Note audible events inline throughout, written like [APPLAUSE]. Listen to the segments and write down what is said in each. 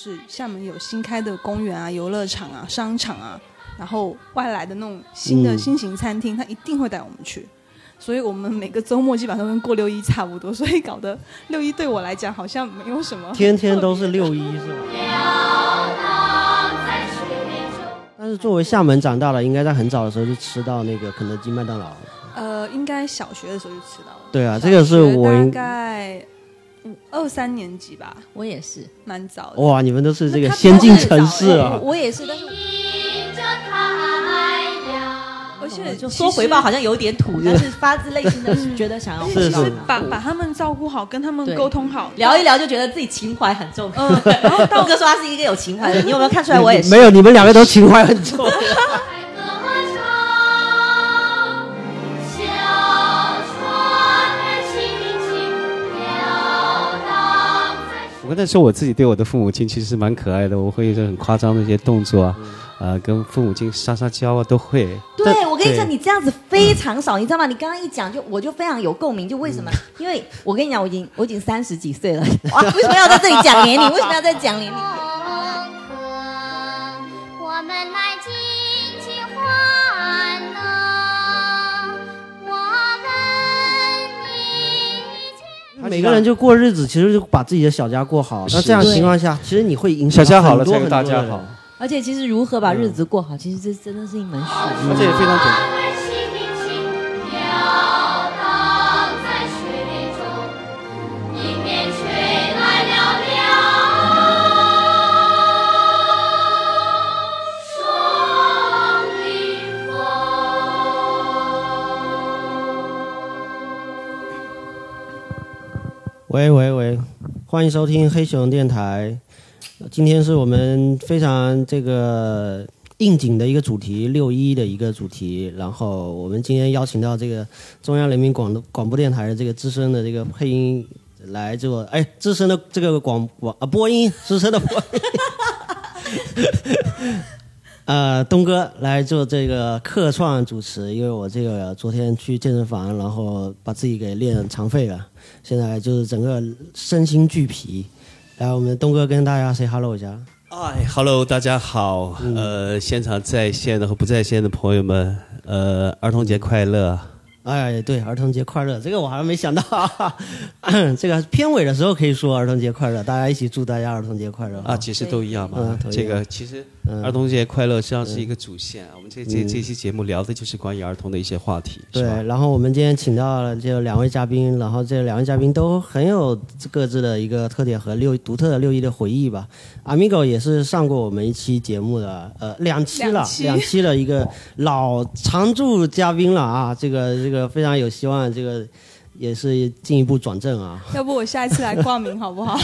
要是厦门有新开的公园啊、游乐场啊、商场啊，然后外来的那种新的嗯新型餐厅，他一定会带我们去。所以我们每个周末基本上都跟过六一差不多，所以搞得六一对我来讲好像没有什么。天天都是六一是吧？[LAUGHS] 但是作为厦门长大的，应该在很早的时候就吃到那个肯德基、麦当劳。呃，应该小学的时候就吃到了。对啊，这个是我大应概五二三年级吧，我也是，蛮早的。哇，你们都是这个先进城市啊！我也是，但是而且就说回报好像有点土，[LAUGHS] 但是发自内心的觉得想要是是回报把把他们照顾好，跟他们沟通好，聊一聊，就觉得自己情怀很重。嗯，[LAUGHS] 然后道哥说他是一个有情怀的人，你有没有看出来？我也是。没有，你们两个都情怀很重。[LAUGHS] 我跟他说，我自己对我的父母亲其实是蛮可爱的，我会有一些很夸张的一些动作啊，呃，跟父母亲撒撒娇啊，都会。对，我跟你讲，你这样子非常少，你知道吗？你刚刚一讲，就我就非常有共鸣。就为什么？因为我跟你讲，我已经我已经三十几岁了，哇，为什么要在这里讲年龄？为什么要在讲年龄？我们来尽每个人就过日子，其实就把自己的小家过好。那这样情况下，其实你会影响小家好多才有大家很多人好。而且其实如何把日子过好，其实这真的是一门学问。而且也非常简单。喂喂喂，欢迎收听黑熊电台。今天是我们非常这个应景的一个主题，六一的一个主题。然后我们今天邀请到这个中央人民广广播电台的这个资深的这个配音来做，哎，资深的这个广广啊播音，资深的播音。呃，东哥来做这个客串主持，因为我这个昨天去健身房，然后把自己给练残废了，现在就是整个身心俱疲。来，我们东哥跟大家 say hello 一下。哎，Hello，大家好，呃，现场在线的和不在线的朋友们，呃，儿童节快乐！哎，对，儿童节快乐，这个我还没想到，[LAUGHS] 这个片尾的时候可以说儿童节快乐，大家一起祝大家儿童节快乐啊，其实都一样嘛。这个其实嗯儿童节快乐实际上是一个主线。我们这这这期节目聊的就是关于儿童的一些话题，对，然后我们今天请到了这两位嘉宾，然后这两位嘉宾都很有各自的一个特点和六独特的六一的回忆吧。Amigo 也是上过我们一期节目的，呃，两期了，两期两期的一个老常驻嘉宾了啊，这个这个非常有希望，这个也是进一步转正啊。[LAUGHS] 要不我下一次来挂名好不好？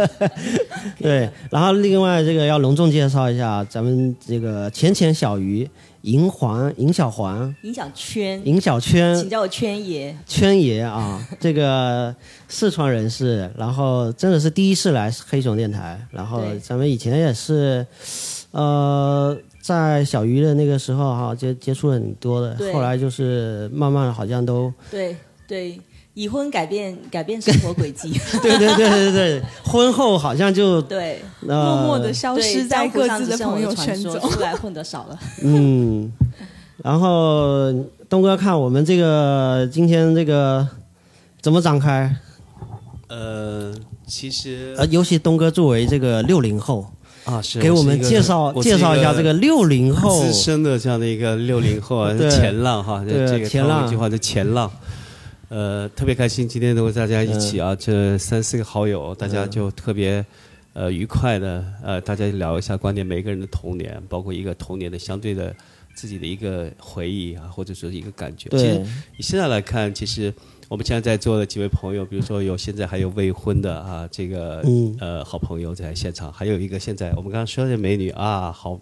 [LAUGHS] 对，然后另外这个要隆重介绍一下咱们这个浅浅小鱼银环银小环银小圈，银小圈，请叫我圈爷。圈爷啊，这个四川人士，然后真的是第一次来黑熊电台，然后咱们以前也是，呃，在小鱼的那个时候哈、接接触了很多的，后来就是慢慢好像都，对对，已婚改变改变生活轨迹，对对对对对，婚后好像就对，默默的消失在各自的朋友圈中。出来混的少了。嗯，然后东哥看我们这个今天这个怎么展开？呃，其实呃，尤其东哥作为这个六零后，啊，是给我们介绍介绍一下这个六零后资深的这样的一个六零后啊，前浪哈，这个前浪一句话叫前浪。呃，特别开心，今天能够大家一起啊，这三四个好友，大家就特别呃愉快的呃，大家聊一下关于每个人的童年，包括一个童年的相对的自己的一个回忆啊，或者说一个感觉。其实现在来看，其实我们现在在座的几位朋友，比如说有现在还有未婚的啊，这个、嗯。呃好朋友在现场，还有一个现在我们刚刚说的美女啊，好，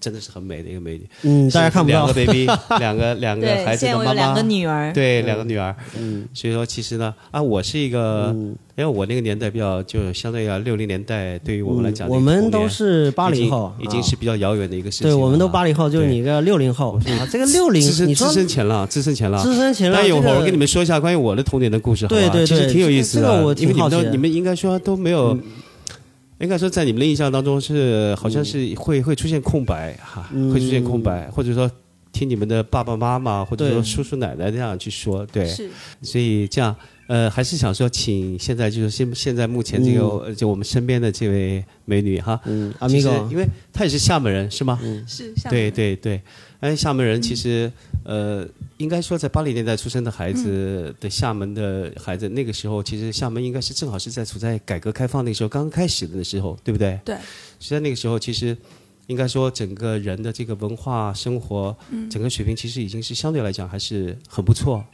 真的是很美的一个美女。嗯，大家看不到。两个，baby，两 [LAUGHS] 个两个，孩子的妈现在我有两个妈。女儿，对，两个女儿，嗯。所以说其实呢，啊，我是一个，嗯。因为我那个年代比较，就相对要六零年代，对于我们来讲，嗯我们都是八零后，已经是比较遥远的一个事情对。我们都八零后，就是对。你个六零后啊，这个六零你说资深前浪，资深前浪，资深前浪，但有会儿我跟你们说一下关于我的童年的故事？对对对其实挺有意思的，这个我挺因为你们都好奇的。你们应该说都没有，应该说在你们的印象当中是好像是会会出现空白哈，嗯。会出现空白，或者说听你们的爸爸妈妈或者说叔叔奶奶这样去说，对，是。所以这样呃还是想说请现在就是现现在目前这个、呃就我们身边的这位美女哈，嗯，阿其实米狗，因为她也是厦门人是吗？是，厦门对对对，哎，厦门人其实、呃，应该说在八零年代出生的孩子的厦门的孩子，那个时候其实厦门应该是正好是在处在改革开放那个时候刚刚开始的那时候，对不对？对，实在那个时候，其实应该说整个人的这个文化生活，嗯整个水平其实已经是相对来讲还是很不错。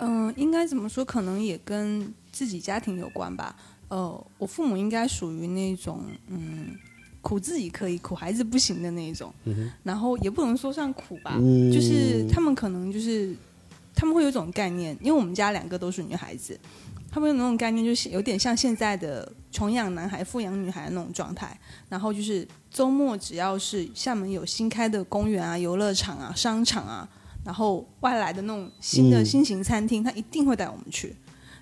嗯，应该怎么说？可能也跟自己家庭有关吧。呃，我父母应该属于那种嗯，苦自己可以，苦孩子不行的那一种。然后也不能说算苦吧，嗯就是他们可能就是他们会有一种概念，因为我们家两个都是女孩子，他们有那种概念，就是有点像现在的穷养男孩、富养女孩的那种状态。然后就是周末只要是厦门有新开的公园啊、游乐场啊、商场啊，然后外来的那种新的嗯新型餐厅，他一定会带我们去。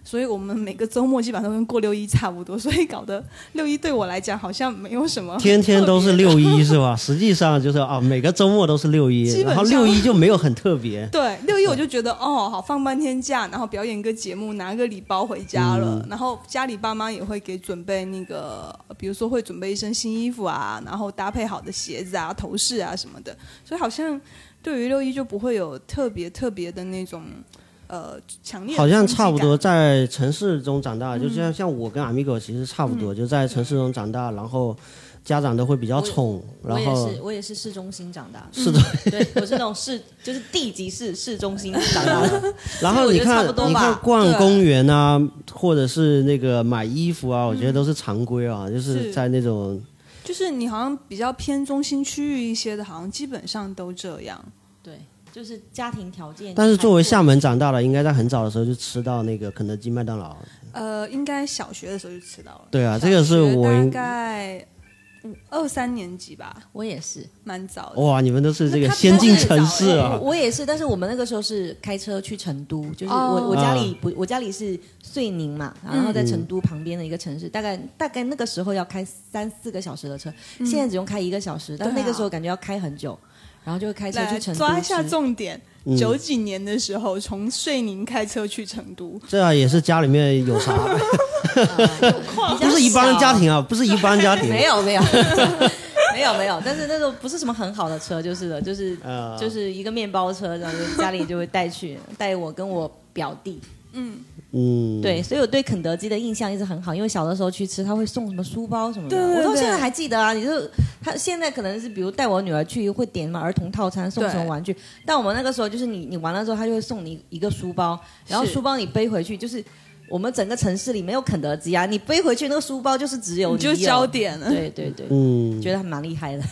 所以我们每个周末基本上都跟过六一差不多，所以搞得六一对我来讲好像没有什么天天都是六一是吧？实际上就是啊，每个周末都是六一基，本然后上六一就没有很特别。对，六一我就觉得哦，好放半天假，然后表演个节目，拿个礼包回家了，嗯。然后家里爸妈也会给准备那个，比如说会准备一身新衣服啊，然后搭配好的鞋子啊、头饰啊什么的，所以好像对于六一就不会有特别特别的那种呃强烈的好像差不多。在城市中长大，就像像我跟阿米狗其实差不多，就在城市中长大，然后家长都会比较宠，我也然后是，我也是市中心长大。的，是的，对，我是那种市，就是地级市市中心长大的。[LAUGHS] 然后你看我觉得差不多吧你看逛公园啊，或者是那个买衣服啊，我觉得都是常规啊，就是是。在那种就是你好像比较偏中心区域一些的，好像基本上都这样。对，就是家庭条件。但是作为厦门长大的，应该在很早的时候就吃到那个肯德基、麦当劳。呃，应该小学的时候就吃到了。对啊这个是我应概五二三年级吧，我也是，蛮早的。哇，你们都是这个先进城市啊我！也是，但是我们那个时候是开车去成都，就是我、哦我家里不，我家里是遂宁嘛，然后在成都旁边的一个城市，大概大概那个时候要开三四个小时的车，现在只用开一个小时，但那个时候感觉要开很久，然后就会开车去成都抓一下重点。嗯九几年的时候，从遂宁开车去成都，这啊也是家里面有啥，[LAUGHS] 不是一般的家庭啊，不是一般家庭。[LAUGHS] 没有没有 [LAUGHS] 没有没有，但是那种不是什么很好的车，就是的，就是、呃就是一个面包车，然后就家里就会带去带我跟我表弟。嗯，对，所以我对肯德基的印象一直很好，因为小的时候去吃，他会送什么书包什么的，对对对我到现在还记得啊。你就他现在可能是比如带我女儿去，会点什么儿童套餐，送什么玩具，但我们那个时候就是你你完了之后，他就会送你一个书包，然后书包你背回去就是。我们整个城市里没有肯德基啊，你背回去那个书包就是只有你就有焦点了，对对对，嗯，[LAUGHS] 觉得还蛮厉害的。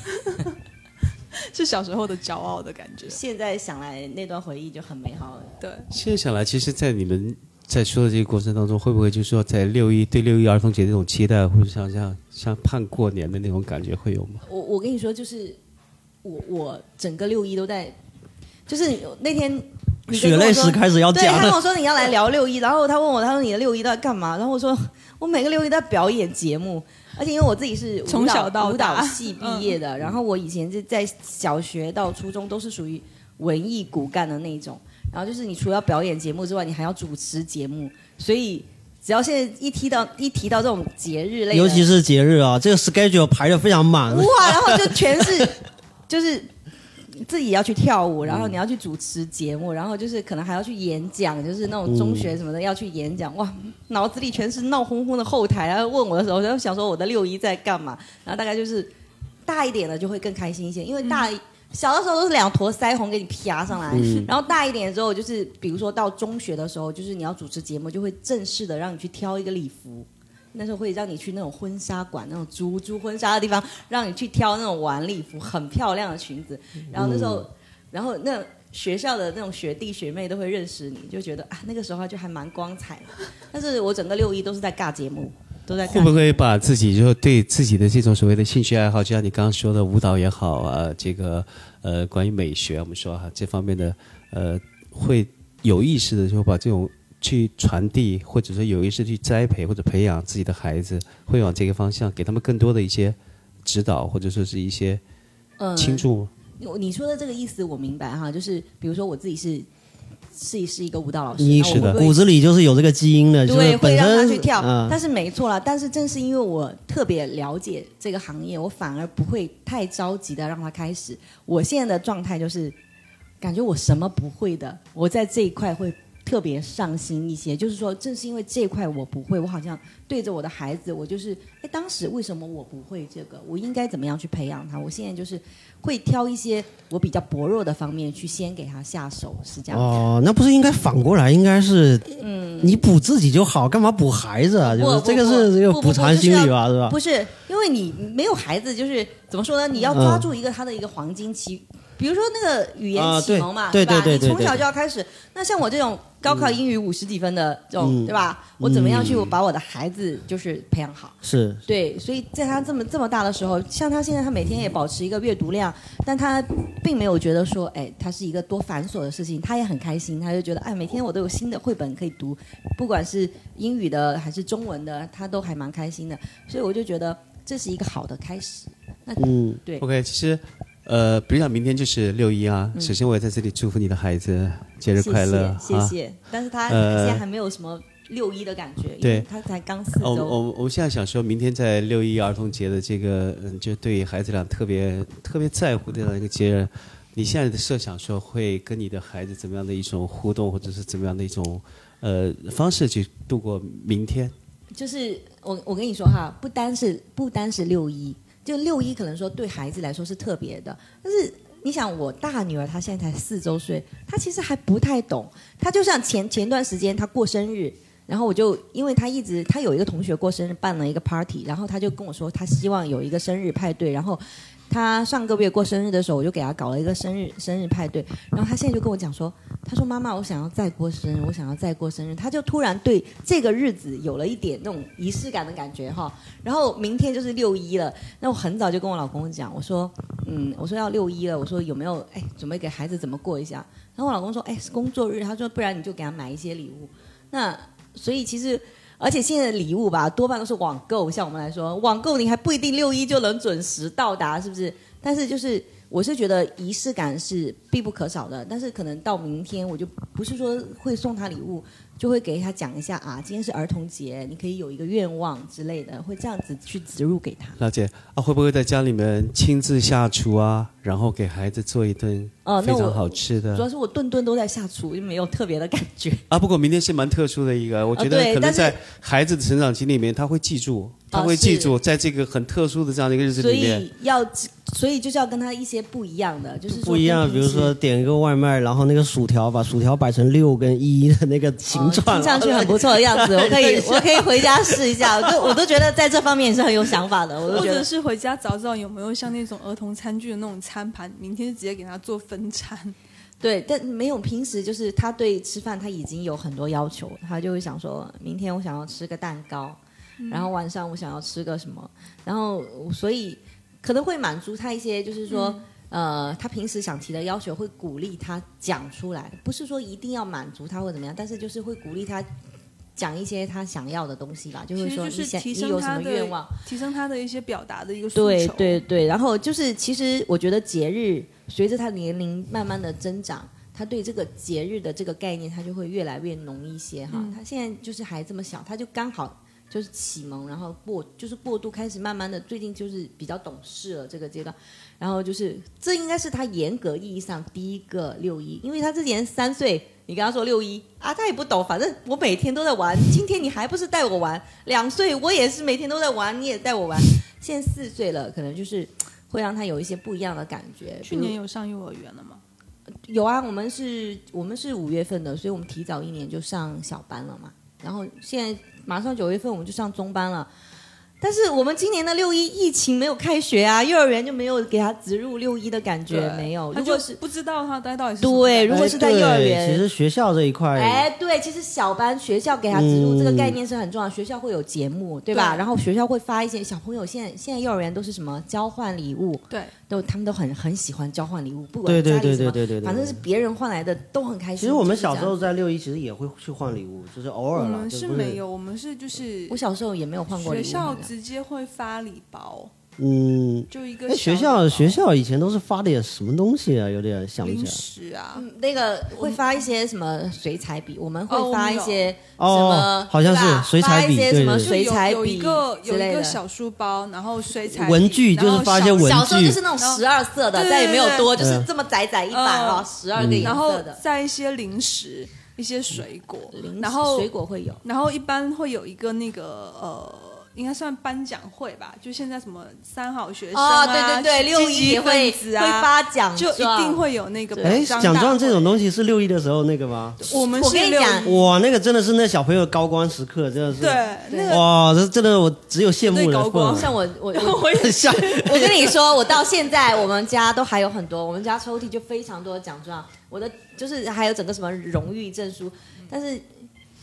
[LAUGHS] 是小时候的骄傲的感觉。现在想来那段回忆就很美好了。对，现在想来，其实，在你们在说的这个过程当中，会不会就是说，在六一对六一儿童节这种期待，或者像像像盼过年的那种感觉会有吗？我我跟你说，就是我我整个六一都在，就是那天血泪史开始要对，讲了。他跟我说你要来聊六一，然后他问我，他说你的六一都在干嘛？然后我说我每个六一都在表演节目，而且因为我自己是从小到舞蹈系毕业的，然后我以前是在小学到初中都是属于文艺骨干的那种，然后就是你除了表演节目之外，你还要主持节目，所以只要现在一提到一提到这种节日类，尤其是节日啊，这个 schedule 排的非常满。哇，然后就全是就是自己要去跳舞，然后你要去主持节目，然后就是可能还要去演讲，就是那种中学什么的要去演讲，哇，脑子里全是闹哄哄的后台。然后问我的时候，我就想说我的六一在干嘛？然后大概就是大一点的就会更开心一些，因为大一。小的时候都是两坨腮红给你啪上来，然后大一点之后就是，比如说到中学的时候，就是你要主持节目，就会正式的让你去挑一个礼服，那时候会让你去那种婚纱馆，那种租租婚纱的地方，让你去挑那种晚礼服，很漂亮的裙子。然后那时候，然后那学校的那种学弟学妹都会认识你，就觉得啊，那个时候就还蛮光彩的。但是我整个六一都是在尬节目，都在会不会把自己就对自己的这种所谓的兴趣爱好，就像你刚刚说的舞蹈也好啊，这个呃关于美学，我们说哈这方面的呃，会有意识的就把这种去传递，或者说有意识去栽培或者培养自己的孩子，会往这个方向，给他们更多的一些指导，或者说是一些嗯，倾注。你你说的这个意思我明白哈，就是比如说我自己是是是一个舞蹈老师，骨子里就是有这个基因的，就是对，会让他去跳，嗯但是没错啦。但是正是因为我特别了解这个行业，我反而不会太着急的让他开始。我现在的状态就是，感觉我什么不会的，我在这一块会特别上心一些。就是说，正是因为这块我不会，我好像对着我的孩子，我就是，哎，当时为什么我不会这个？我应该怎么样去培养他？我现在就是会挑一些我比较薄弱的方面去先给他下手，是这样。哦，那不是应该反过来？应该是，嗯，你补自己就好，干嘛补孩子啊？就是这个是这个补偿心理吧，是吧？不是，因为你没有孩子，就是怎么说呢？你要抓住一个他的一个黄金期，比如说那个语言啊启蒙嘛，对是吧？对对对你从小就要开始。那像我这种高考英语五十几分的这种，嗯对吧？我怎么样去把我的孩子就是培养好？是对，所以在他这么这么大的时候，像他现在，他每天也保持一个阅读量，但他并没有觉得说，哎，他是一个多繁琐的事情，他也很开心，他就觉得，哎，每天我都有新的绘本可以读，不管是英语的还是中文的，他都还蛮开心的，所以我就觉得这是一个好的开始。那嗯，对 OK，其实，呃，比如讲明天就是六一啊，首先我也在这里祝福你的孩子节日快乐嗯谢谢。但是他呃现在还没有什么六一的感觉，因对为他才刚四我周。我我们现在想说，明天在六一儿童节的这个，嗯，就对孩子俩特别特别在乎的这样一个节日，你现在的设想说会跟你的孩子怎么样的一种互动，或者是怎么样的一种呃方式去度过明天？就是我我跟你说哈，不单是不单是六一，就六一可能说对孩子来说是特别的，但是你想我大女儿她现在才四周岁，她其实还不太懂，她就像前前段时间她过生日。然后我就，因为她一直，她有一个同学过生日，办了一个 party，然后她就跟我说，她希望有一个生日派对。然后他上个月过生日的时候，我就给他搞了一个生日生日派对。然后他现在就跟我讲说，他说妈妈，我想要再过生日，我想要再过生日。他就突然对这个日子有了一点那种仪式感的感觉哈。然后明天就是六一了，那我很早就跟我老公讲，我说，嗯，我说要六一了，我说有没有哎准备给孩子怎么过一下？然后我老公说，哎是工作日，他说不然你就给他买一些礼物。那所以其实。而且现在的礼物吧，多半都是网购。像我们来说，网购你还不一定六一就能准时到达，是不是？但是就是，我是觉得仪式感是必不可少的。但是可能到明天，我就不是说会送他礼物，就会给他讲一下啊，今天是儿童节，你可以有一个愿望之类的，会这样子去植入给他。了解啊，会不会在家里面亲自下厨啊，然后给孩子做一顿非常好吃的？主要是我顿顿都在下厨，就没有特别的感觉。啊，不过明天是蛮特殊的一个，我觉得可能在孩子的成长期里面，他会记住，他会记住，在这个很特殊的这样的一个日子里面，所以要，所以就是要跟他一些不一样的，就是不一样。比如说点一个外卖，然后那个薯条把薯条摆成六跟一的那个形状，哦听上去很不错的样子，[LAUGHS] 我可以我可以回家试一下，我都我都觉得在这方面也是很有想法的，我都或者觉得是回家找找有没有像那种儿童餐具的那种餐盘，明天就直接给他做分餐。对，但没有平时就是他对吃饭他已经有很多要求，他就会想说明天我想要吃个蛋糕，然后晚上我想要吃个什么，然后所以可能会满足他一些就是说。呃，他平时想提的要求会鼓励他讲出来，不是说一定要满足他或怎么样，但是就是会鼓励他讲一些他想要的东西吧，就会说你有什么愿望，提升他的一些表达的一个诉对求。对对，然后就是其实我觉得节日随着他年龄慢慢的增长，他对这个节日的这个概念他就会越来越浓一些哈。他现在就是还这么小，他就刚好就是启蒙，然后过就是过度开始慢慢的，最近就是比较懂事了这个阶段，然后就是这应该是他严格意义上第一个六一，因为他之前三岁。你跟他说六一啊，他也不懂，反正我每天都在玩。今天你还不是带我玩？两岁我也是每天都在玩，你也带我玩。现在四岁了，可能就是会让他有一些不一样的感觉。去年有上幼儿园了吗？有啊，我们是我们是五月份的，所以我们提早一年就上小班了嘛。然后现在马上九月份我们就上中班了。但是我们今年的六一疫情没有开学啊，幼儿园就没有给他植入六一的感觉，没有。他就如果是不知道他待到底是对，如果是在幼儿园，其实学校这一块，哎，对，其实小班学校给他植入、嗯这个概念是很重要，学校会有节目，对吧？对然后学校会发一些小朋友现在现在幼儿园都是什么交换礼物，对都他们都很很喜欢交换礼物，不管对对对家里什么对对对对反正是别人换来的都很开心。其实我们小时候在六一其实也会去换礼物，就是偶尔啦，我们是没有，我们是就是我小时候也没有换过礼物，学校好像直接会发礼包，嗯，就一个哎，学校学校以前都是发点什么东西啊？有点想不起零来。食啊，嗯那个会发一些什么水彩笔，我们哦会发一些什哦么，好像是水彩笔发一些什么对对对。水彩就有有笔一个有之类的。一个小书包，然后水彩笔文具就是发一些文具。小时候就是那种十二色的，对对但也没有多，就是这么窄窄一版嗯。啊，十二个颜然后色的。再一些零食，一些水果。零，然后水果会有，然后一般会有一个那个呃，应该算颁奖会吧，就现在什么三好学生哦，啊，对对对，六一也会会分子啊，发奖就，一定会有那个哎，奖状这种东西是六一的时候那个吗？我们我跟你讲哇，那个真的是那小朋友高光时刻，真的是。对那个哇，这真的我只有羡慕的对高光像我我 [LAUGHS] 我我也像 [LAUGHS] 我跟你说，我到现在我们家都还有很多，我们家抽屉就非常多的奖状，我的就是还有整个什么荣誉证书，但是。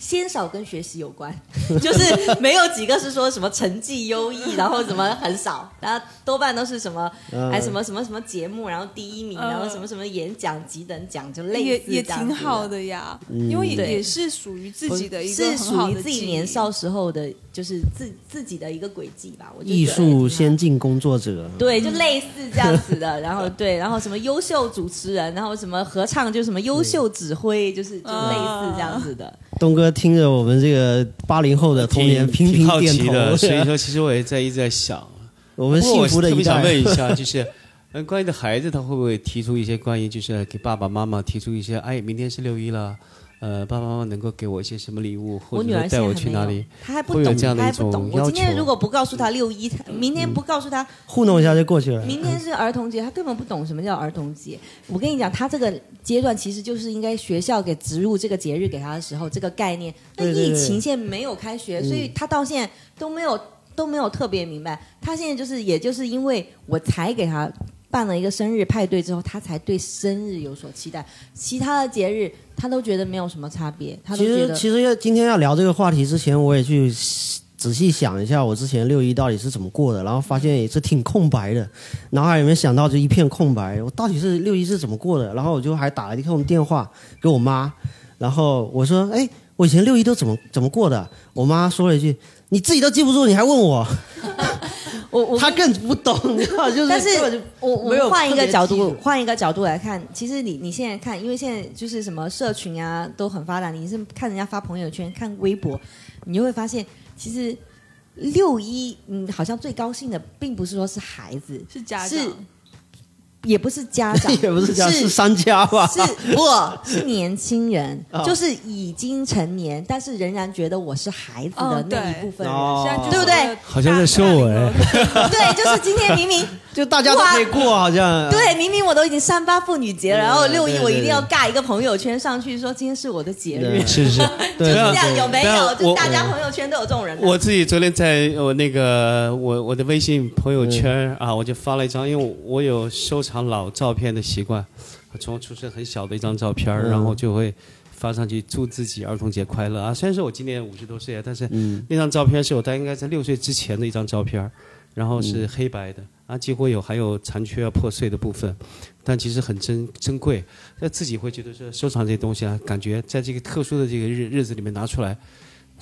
鲜少跟学习有关，[LAUGHS] 就是没有几个是说什么成绩优异，然后什么很少，然后多半都是什么，嗯哎什么什么什么节目，然后第一名，嗯然后什么什么演讲几等奖，就类也也似这样子挺好。的呀，嗯因为也也是属于自己的一个是很好的属于自己年少时候的，就是自自己的一个轨迹吧。我艺术先进工作者。对，就类似这样子的，[LAUGHS] 然后对，然后什么优秀主持人，然后什么合唱，就什么优秀指挥，就是就类似这样子的。东哥听着我们这个八零后的童年频频点头，的，所以说其实我也在一直在想，我们幸福的一特别想代。问一下，就是，嗯，关于的孩子，他会不会提出一些关于，就是给爸爸妈妈提出一些，哎，明天是六一了，呃，爸爸妈妈能够给我一些什么礼物，或我女儿者说带我去哪里？，他还不懂，会有这样的她还不懂。我今天如果不告诉他六一，她明天不告诉他，糊弄一下就过去了。明天是儿童节，他根本不懂什么叫儿童节。我跟你讲，他这个阶段其实就是应该学校给植入这个节日给他的时候，这个概念。那疫情现在没有开学，所以他到现在都没有都没有特别明白。他现在就是，也就是因为我才给她办了一个生日派对之后，他才对生日有所期待。其他的节日他都觉得没有什么差别，他都其实其实要今天要聊这个话题之前，我也去仔细想一下我之前六一到底是怎么过的，然后发现也是挺空白的，脑海里面想到就一片空白。我到底是六一是怎么过的？然后我就还打了一通电话给我妈，然后我说：“哎，我以前六一都怎么怎么过的？”我妈说了一句：“你自己都记不住，你还问我？”我我他更不懂，[LAUGHS] 你知道，就是但是我我没有换一个角度换一个角度来看，其实你你现在看，因为现在就是什么社群啊都很发达，你是看人家发朋友圈、看微博，你就会发现，其实六一嗯，好像最高兴的并不是说是孩子，是家是长，也不是家长，[LAUGHS] 也不是家，是是商家吧？是不是年轻人，[LAUGHS] 哦。就是已经成年，但是仍然觉得我是孩子的哦那一部分人。对不对？那个好像在说我哎对，就是今天明明就大家都可以过，好像对，明明我都已经三八妇女节了，然后六一我一定要尬一个朋友圈上去，说今天是我的节日。对，是是，[LAUGHS] 就是这样，有没有？就大家朋友圈都有这种人。我自己昨天在我那个我我的微信朋友圈啊，我就发了一张，因为我有收藏老照片的习惯，我从出生很小的一张照片，嗯。然后就会发上去祝自己儿童节快乐。啊。虽然说我今年五十多岁了，但是嗯。那张照片是我大概应该在六岁之前的一张照片，然后是黑白的啊，几乎有还有残缺啊破碎的部分，但其实很珍珍贵。那自己会觉得说收藏这些东西啊，感觉在这个特殊的这个日日子里面拿出来。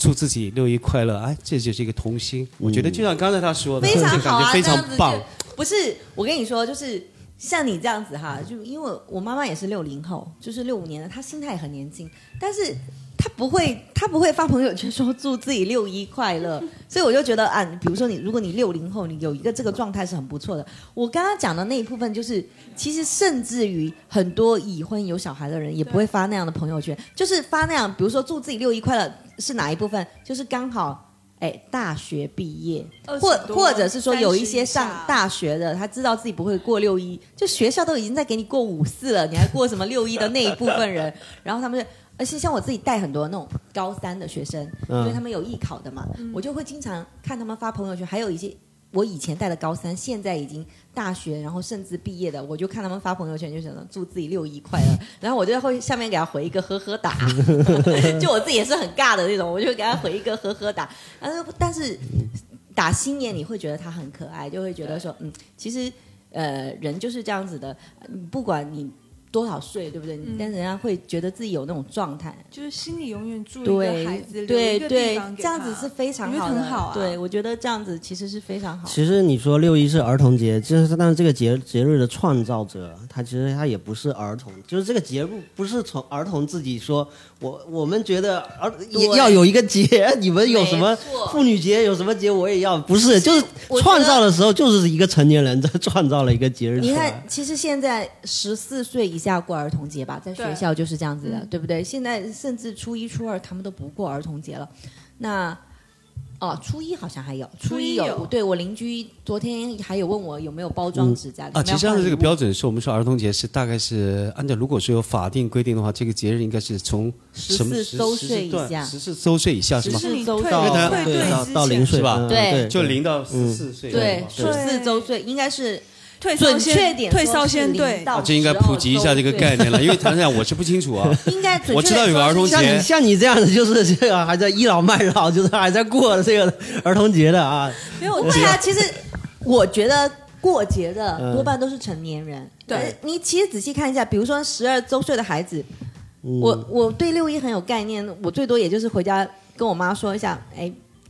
祝自己六一快乐！哎，这就是一个童心。我觉得就像刚才他说的，非常好啊，感觉非常棒。不是，我跟你说，就是像你这样子哈，就因为我妈妈也是六零后，就是六五年的，她心态也很年轻，但是她不会，他不会发朋友圈说祝自己六一快乐，[LAUGHS] 所以我就觉得啊，比如说你，如果你六零后，你有一个这个状态是很不错的。我刚刚讲的那一部分，就是其实甚至于很多已婚有小孩的人也不会发那样的朋友圈，就是发那样，比如说祝自己六一快乐是哪一部分，就是刚好。哎，大学毕业，或多或者是说有一些30以下上大学的，他知道自己不会过六一，就学校都已经在给你过五四了，你还过什么六一的那一部分人，[LAUGHS] 然后他们就而且像我自己带很多那种高三的学生，嗯。因为他们有艺考的嘛，我就会经常看他们发朋友圈，还有一些我以前带的高三，现在已经大学，然后甚至毕业的，我就看他们发朋友圈，就想着祝自己六一快乐，[LAUGHS] 然后我就会下面给他回一个呵呵哒，[LAUGHS] 就我自己也是很尬的那种，我就给他回一个呵呵哒，但是但是打心眼你会觉得他很可爱，就会觉得说，嗯，其实呃人就是这样子的，嗯不管你多少岁，对不对？嗯但人家会觉得自己有那种状态，就是心里永远住一个孩子，对留一个地对对方，给他这样子是非常好的，很好啊。对，我觉得这样子其实是非常好。其实你说六一是儿童节，就是但是这个节节日的创造者，他其实他也不是儿童，就是这个节日不是从儿童自己说，我我们觉得儿也要有一个节，你们有什么妇女节有什么节我也要，不是，就是创造的时候就是一个成年人在创造了一个节日你看，。其实现在十四岁以下过儿童节吧，在学校就是这样子的，嗯对不对？现在甚至初一、初二他们都不过儿童节了。那哦，初一好像还有，初一有。一有对我邻居昨天还有问我有没有包装纸在啊，其实按照这个标。准是我们说儿童节是大概是按照如果说有法定规定的话，这个节日应该是从什么14周岁以下十四周岁以下是吗？十四周到因为他退对到到零岁吧嗯对对，就零到十四岁。对，十四周岁应该是退确点先退烧说是零先对，到啊，这应该普及一下这个概念了，因为坦白讲我是不清楚啊。[LAUGHS] 应该准确我知道有个儿童节像你像你这样的，就是这个 [LAUGHS] 还在倚老卖老，就是还在过这个儿童节的啊。没有不会啊，其实我觉得过节的嗯多半都是成年人。对呃你其实仔细看一下，比如说十二周岁的孩子，嗯我我对六一很有概念，我最多也就是回家跟我妈说一下，哎。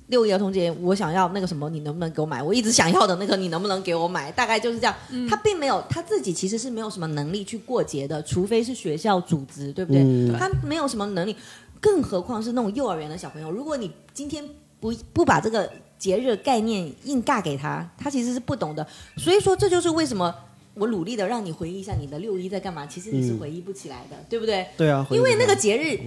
六一儿童节，我想要那个什么，你能不能给我买？我一直想要的那个，你能不能给我买？大概就是这样。他并没有他自己其实是没有什么能力去过节的，除非是学校组织，对不对？嗯他没有什么能力，更何况是那种幼儿园的小朋友。如果你今天不不把这个节日概念硬尬给他，他其实是不懂的。所以说，这就是为什么我努力的让你回忆一下你的六一在干嘛，其实你是回忆不起来的，对不对？对啊，因为那个节日，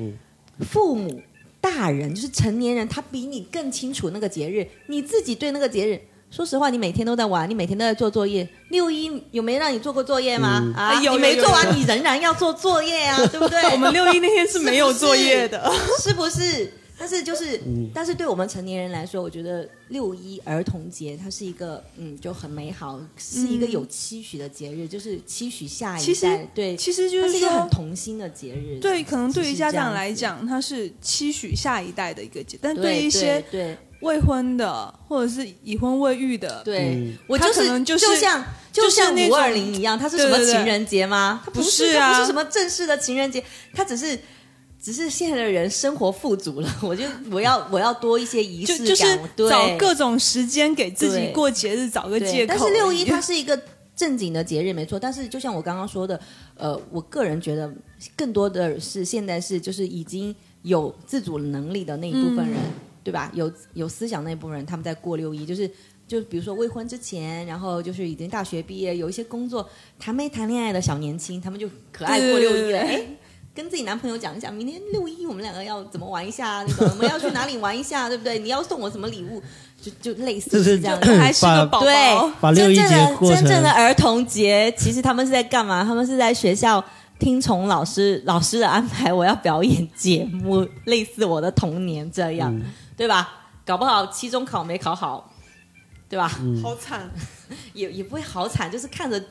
父母、大人就是成年人，他比你更清楚那个节日。你自己对那个节日，说实话，你每天都在玩，你每天都在做作业。六一有没让你做过作业吗？啊，哎有你没做完，你仍然要做作业啊，对不对？[LAUGHS] 我们六一那天是没有作业的，[LAUGHS] 是不是？但是就是，嗯但是对我们成年人来说，我觉得六一儿童节它是一个，嗯，就很美好，是一个有期许的节日，就是期许下一代。对，其实就它是一个很说。童心的节日。对，可能对于是家长来讲，它是期许下一代的一个节，但对于一些对未婚的或者是已婚未育的，对，我就是就是像就就是像五二零一样，它是什么情人节吗？它不不是，是啊它不是什么正式的情人节，它只是。只是现在的人生活富足了，[LAUGHS] 我就我要我要多一些仪式感，就就是找各种时间给自己过节日找个借口。但是六一它是一个正经的节日，没错。但是就像我刚刚说的，呃，我个人觉得更多的是现在是就是已经有自主能力的那一部分人，嗯对吧？有有思想那一部分人，他们在过六一，就是。就比如说未婚之前，然后就是已经大学毕业，有一些工作谈没谈恋爱的小年轻，他们就可爱过六一了。哎，跟自己男朋友讲一下，明天六一我们两个要怎么玩一下，那个我们要去哪里玩一下，对不对？你要送我什么礼物？就就类似是这样就还是个宝宝，对，把六一真正的真正的儿童节，其实他们是在干嘛？他们是在学校听从老师老师的安排，我要表演节目，类似我的童年这样，嗯对吧？搞不好期中考没考好，对吧？好惨。[LAUGHS] 也也不会好惨，就是看着。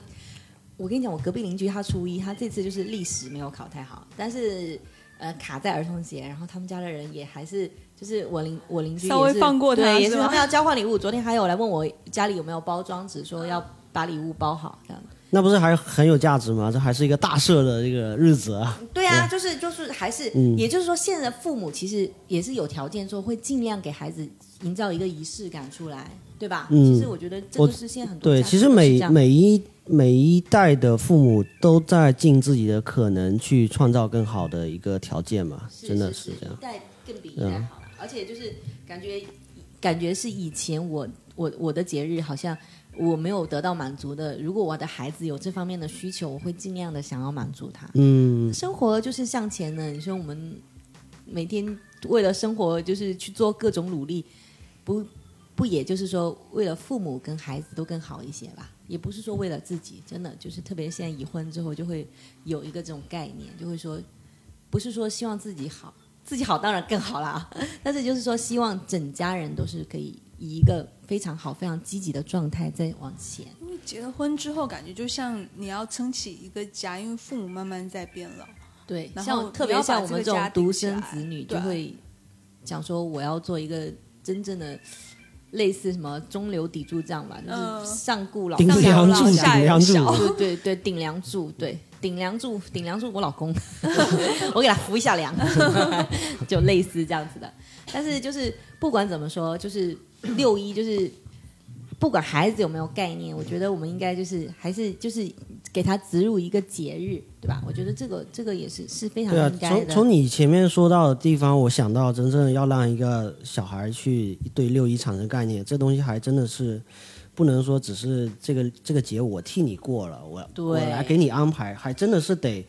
我跟你讲，我隔壁邻居他初一，他这次就是历史没有考太好，但是呃卡在儿童节，然后他们家的人也还是就是我邻 [LAUGHS] 我邻居稍微放过他对，也是他们要交换礼物。[LAUGHS] 昨天还有来问我家里有没有包装纸，说要把礼物包好这样。那不是还很有价值吗？这还是一个大赦的这个日子啊。对啊，就是就是还是，嗯也就是说，现在的父母其实也是有条件说会尽量给孩子营造一个仪式感出来，对吧？嗯其实我觉得这是现在很多对，其实每每一每一代的父母都在尽自己的可能去创造更好的一个条件嘛，真的是这样一。代更比一代好了，而且就是感觉感觉是以前我我我的节日好像我没有得到满足的，如果我的孩子有这方面的需求，我会尽量的想要满足他。嗯，生活就是向前的，你说我们每天为了生活就是去做各种努力，不不也就是说为了父母跟孩子都更好一些吧？也不是说为了自己，真的就是特别现在已婚之后就会有一个这种概念，就会说不是说希望自己好，自己好当然更好啦，但是就是说希望整家人都是可以以一个非常好、非常积极的状态在往前。因为结了婚之后，感觉就像你要撑起一个家，因为父母慢慢在变老。对，然后像特别像我们这种独生子女，就会讲说我要做一个真正的类似什么中流砥柱这样吧，就是嗯。上顾老顶下梁柱，下梁柱，小对对对，顶梁柱，对。顶梁柱，顶梁柱，我老公，[LAUGHS] 我给他扶一下梁，[LAUGHS] 就类似这样子的。但是就是不管怎么说，就是六一，就是不管孩子有没有概念，我觉得我们应该就是还是就是给他植入一个节日，对吧？我觉得这个这个也是是非常应，该的。从从你前面说到的地方，我想到真正要让一个小孩去对六一产生概念，这东西还真的是不能说只是这个这个节我替你过了，我对我来给你安排，还真的是得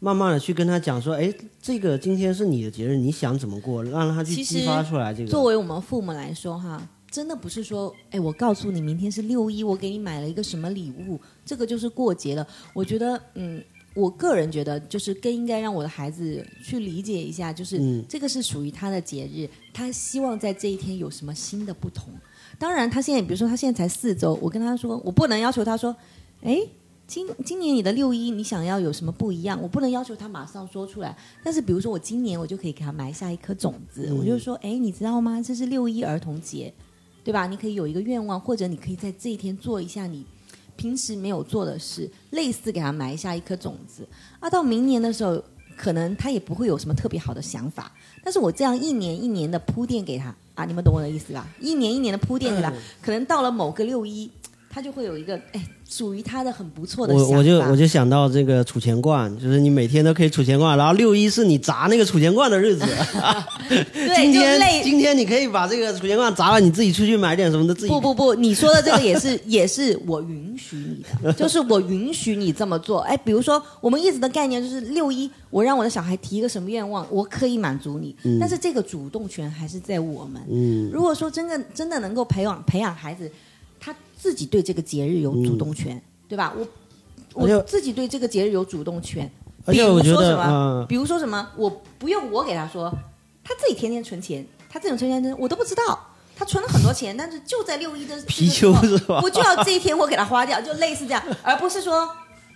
慢慢的去跟他讲说，哎，这个今天是你的节日，你想怎么过，让他去激发出来这个。作为我们父母来说，哈，真的不是说，哎，我告诉你明天是六一，我给你买了一个什么礼物，这个就是过节了。我觉得，嗯，我个人觉得，就是更应该让我的孩子去理解一下，就是、嗯这个是属于他的节日，他希望在这一天有什么新的不同。当然，他现在比如说他现在才四周，我跟他说，我不能要求他说，哎。今今年你的六一，你想要有什么不一样？我不能要求他马上说出来，但是比如说我今年我就可以给他埋下一颗种子，我就说，哎，你知道吗？这是六一儿童节，对吧？你可以有一个愿望，或者你可以在这一天做一下你平时没有做的事，类似给他埋下一颗种子。啊，到明年的时候，可能他也不会有什么特别好的想法，但是我这样一年一年的铺垫给他啊，你们懂我的意思吧？一年一年的铺垫给他，可能到了某个六一，他就会有一个哎属于他的很不错的。我我就我就想到这个储钱罐，就是你每天都可以储钱罐，然后六一是你砸那个储钱罐的日子。[LAUGHS] [LAUGHS] 对，今天今天你可以把这个储钱罐砸了，你自己出去买点什么的，自己不不不，你说的这个也是 [LAUGHS] 也是我允许你的，就是我允许你这么做。哎，比如说我们一直的概念就是六一，我让我的小孩提一个什么愿望，我可以满足你，但是这个主动权还是在我们。嗯如果说真的真的能够培养培养孩子，他自己对这个节日有主动权，对吧？我我自己对这个节日有主动权。而且我觉得比如说什么啊，比如说什么，我不用我给他说，他自己天天存钱，他这种存钱真我都不知道。他存了很多钱，但是就在六一的 [LAUGHS] 貔貅这个时候是吧我就要这一天我给他花掉，就类似这样，而不是说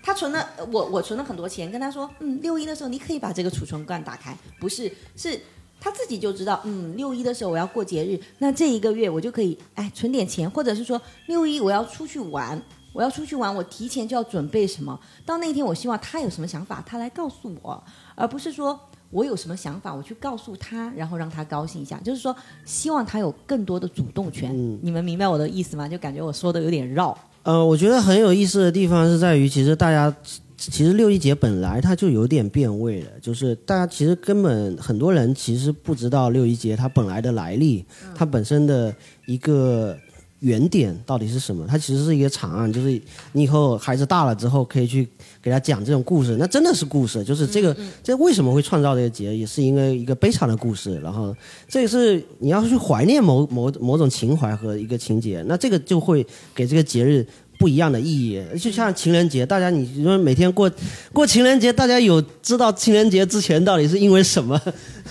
他存了我我存了很多钱，跟他说，嗯，六一的时候你可以把这个储存罐打开，不是是。他自己就知道，嗯，六一的时候我要过节日，那这一个月我就可以，哎，存点钱，或者是说六一我要出去玩，我要出去玩，我提前就要准备什么。到那天，我希望他有什么想法，他来告诉我，而不是说我有什么想法，我去告诉他，然后让他高兴一下。就是说，希望他有更多的主动权。你们明白我的意思吗？就感觉我说的有点绕。呃，我觉得很有意思的地方是在于，其实大家其实六一节本来它就有点变味了，就是大家其实根本很多人其实不知道六一节它本来的来历，它本身的一个原点到底是什么。它其实是一个长案，就是你以后孩子大了之后可以去给他讲这种故事，那真的是故事，就是这个、这为什么会创造这个节，也是因为一个悲惨的故事。然后这也是你要去怀念某某某种情怀和一个情节，那这个就会给这个节日。不一样的意义，就像情人节，大家你说每天过过情人节，大家有知道情人节之前到底是因为什么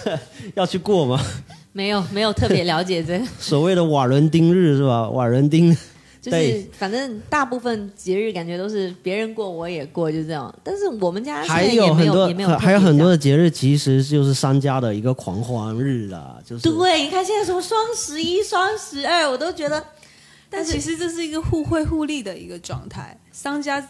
[LAUGHS] 要去过吗？没有，没有特别了解这个，[LAUGHS] 所谓的瓦伦丁日是吧？瓦伦丁，就是反正大部分节日感觉都是别人过我也过，就这样。但是我们家还也没很多有还有很多的节日，其实就是商家的一个狂欢日啦，就是对，你看现在什么双十一、双十二，我都觉得，但其实这是一个互惠互利的一个状态，商家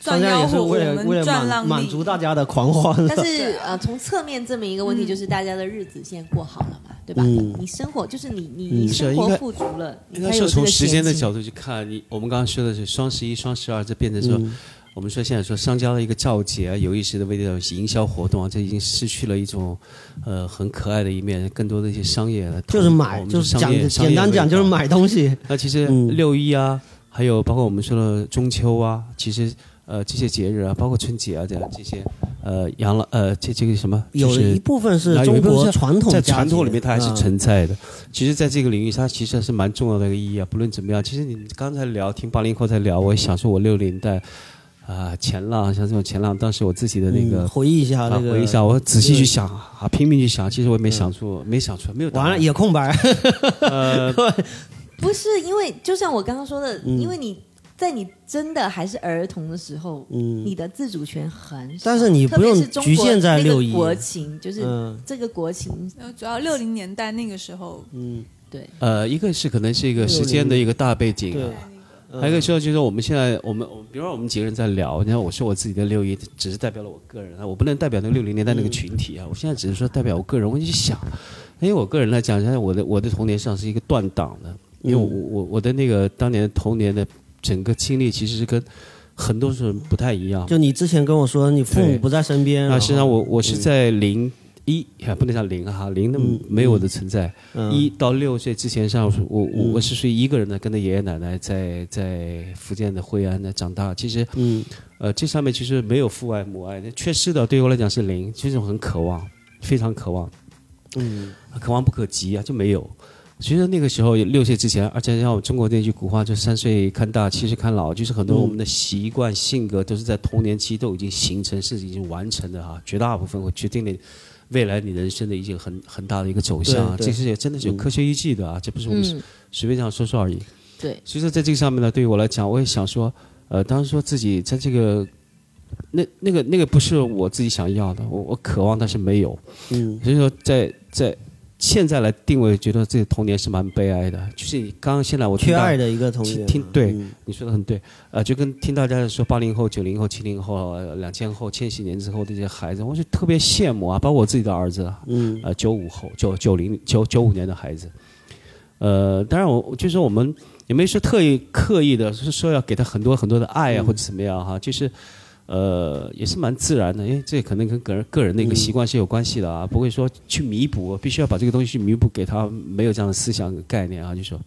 商家赚吆喝，我也是为了为们了满赚浪漫。满足大家的狂欢。但是呃，从侧面证明一个问题，就是大家的日子现在过好了嘛，对吧？嗯你生活就是你你嗯你生活富足了，你应该才有这个说从时间的角度去看，你我们刚刚说的是双十一、双十二，这变成说，我们说现在说商家的一个造节啊，有意识的为了营销活动啊，这已经失去了一种呃很可爱的一面，更多的一些商业的就是买，就是商讲简单讲就是买东西。那其实嗯六一啊，还有包括我们说的中秋啊，其实呃这些节日啊，包括春节啊这样这些呃养老呃这这个什么，就有的一部分是中国传统在传统里面它还是啊存在的。其实，在这个领域，它其实还是蛮重要的一个意义啊。不论怎么样，其实你刚才聊听八零后在聊，我也想说，我六零代，啊前浪，像这种前浪，当时我自己的那个嗯回忆一下啊那个，回忆一下，我仔细去想啊，拼命去想，其实我也没想出，没想出来，没有答案。完了也空白。呃，[LAUGHS] 不是因为就像我刚刚说的，嗯。因为你在你真的还是儿童的时候，嗯。你的自主权很少，但是你不用局限在六一。国情，就是嗯。这个国情，呃主要六零年代那个时候，嗯，对，呃，一个是可能是一个时间的一个大背景对。啊，还有一个需要就是我们现在我们我比如说我们几个人在聊，你看我说我自己的六一，只是代表了我个人啊，我不能代表那个六零年代那个群体啊，我现在只是说代表我个人，我就想，因为我个人来讲，现在我的我的童年上是一个断档的，因为我我我的那个当年童年的整个经历其实是跟很多人不太一样。就你之前跟我说你父母不在身边，啊，实际上我我是在零一还不能叫零哈，零那么没有我的存在。嗯一到六岁之前上，我我嗯我是属于一个人的，跟着爷爷奶奶在在福建的惠安呢长大。其实嗯呃，这上面其实没有父爱母爱，缺失的对于我来讲是零，这种很渴望，非常渴望，嗯渴望不可及啊，就没有。其实那个时候六岁之前，而且像我们中国那句古话，就三岁看大，七岁看老，就是很多我们的习惯、性格都是在童年期都已经形成，甚至已经完成的哈，绝大部分会决定了未来你人生的一个很很大的一个走向这是也真的是有科学依据的啊，这不是我们嗯，随便这样说说而已。对，所以说，在这个上面呢，对于我来讲，我也想说，呃，当时说自己在这个，那那个那个不是我自己想要的，我我渴望，但是没有。嗯。所以说在，在现在来定位，觉得自己童年是蛮悲哀的。就是你刚刚现在我听到缺爱的一个童年，听对嗯。你说的很对，呃，就跟听大家说八零后、九零后、七零后、两千后、千禧年之后的这些孩子，我就特别羡慕啊，包括我自己的儿子，嗯。呃，九五后、九九零、九九五年的孩子，呃，当然我就是我们也没说特意刻意的是说要给他很多很多的爱啊、嗯。或者怎么样哈，就是呃也是蛮自然的，因为这可能跟个人个人的一个习惯是有关系的啊，不会说去弥补，必须要把这个东西去弥补给他，没有这样的思想概念啊，就说。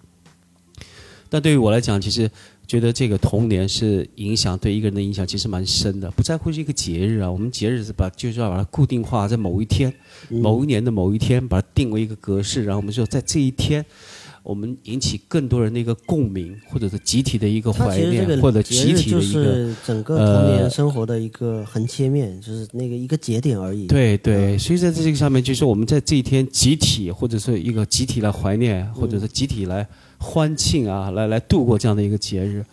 但对于我来讲，其实觉得这个童年是影响对一个人的影响其实蛮深的，不在乎是一个节日啊，我们节日是把就是要把它固定化在某一天，某一年的某一天，把它定为一个格式，然后我们说在这一天，我们引起更多人的一个共鸣，或者是集体的一个怀念，或者集体的一个。是整个童年呃生活的一个横切面，就是那个一个节点而已。，对对，所以在这个上面，就是我们在这一天集体，或者是一个集体来怀念，或者是集体来欢庆啊，来来度过这样的一个节日。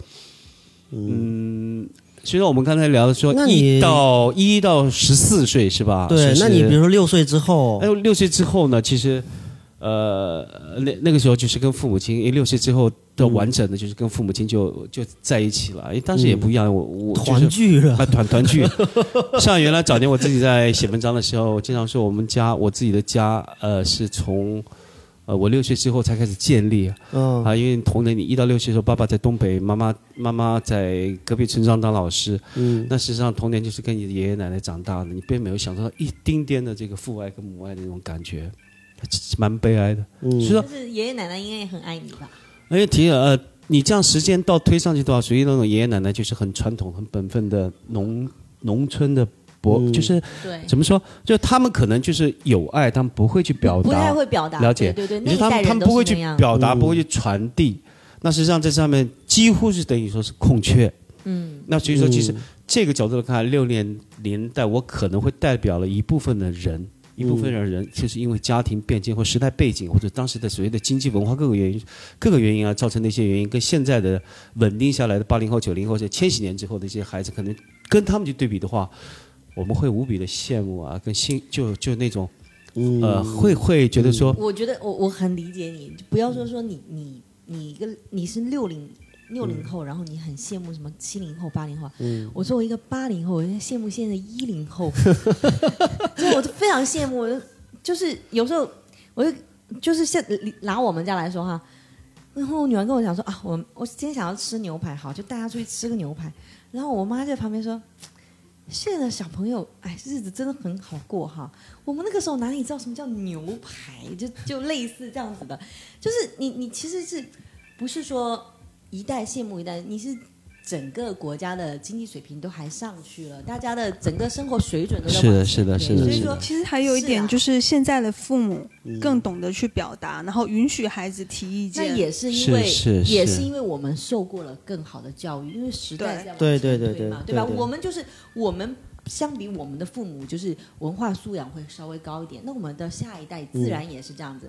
嗯，虽然我们刚才聊的说一到一到十四岁是吧？对，那你比如说六岁之后哎，，六岁之后呢，其实，呃，那那个时候就是跟父母亲，因为六岁之后的完整的，就是跟父母亲就就在一起了。因为当时也不一样，我我就是团聚了，啊，团团聚。像原来早年我自己在写文章的时候，我经常说我们家我自己的家，呃，是从呃我六岁之后才开始建立。嗯。啊，因为童年你一到六岁的时候，爸爸在东北，妈妈妈妈在隔壁村庄当老师，嗯。那实际上童年就是跟你的爷爷奶奶长大的，你并没有享受到一丁点的这个父爱跟母爱的那种感觉，蛮悲哀的。嗯，所以说，是爷爷奶奶应该也很爱你吧？而且提了呃，你这样时间倒推上去的话，属于那种爷爷奶奶就是很传统、很本分的农农村的伯，嗯就是对，怎么说？就他们可能就是有爱，他们不会去表达不太，会表达，了解对对对，你说他们他们不会去。表达，嗯不会去传递。那实际上在上面几乎是等于说是空缺。嗯，那所以说，其实嗯这个角度来看，六零年代我可能会代表了一部分的人，一部分的人就是因为家庭变迁或时代背景，或者当时的所谓的经济文化各个原因、各个原因啊，造成的一些原因，跟现在的稳定下来的八零后、九零后这千禧年之后的一些孩子，可能跟他们去对比的话，我们会无比的羡慕啊，跟心就就那种嗯。呃，会会觉得说，我觉得我我很理解你，就不要说说你你你一个你是六零六零后，然后你很羡慕什么七零后、八零后。嗯我作为一个八零后，我在羡慕现在的一零后，[LAUGHS] 所以我就非常羡慕。我就就是有时候，我就就是现拿我们家来说哈，然后我女儿跟我讲说啊，我我今天想要吃牛排，好，就带她出去吃个牛排。然后我妈在旁边说，现在的小朋友，哎，日子真的很好过哈。我们那个时候哪里知道什么叫牛排，就就类似这样子的，就是你你其实是不是说一代羡慕一代，你是整个国家的经济水平都还上去了，大家的整个生活水准都在是的是的是的是的所以说其实还有一点就是，现在的父母更懂得去表达，然后允许孩子提意见。那也是因为，是是是也是因为我们受过了更好的教育，因为时代在往对前对对推嘛，对吧？对对对我们就是我们相比我们的父母，就是文化素养会稍微高一点，那我们的下一代自然也是这样子。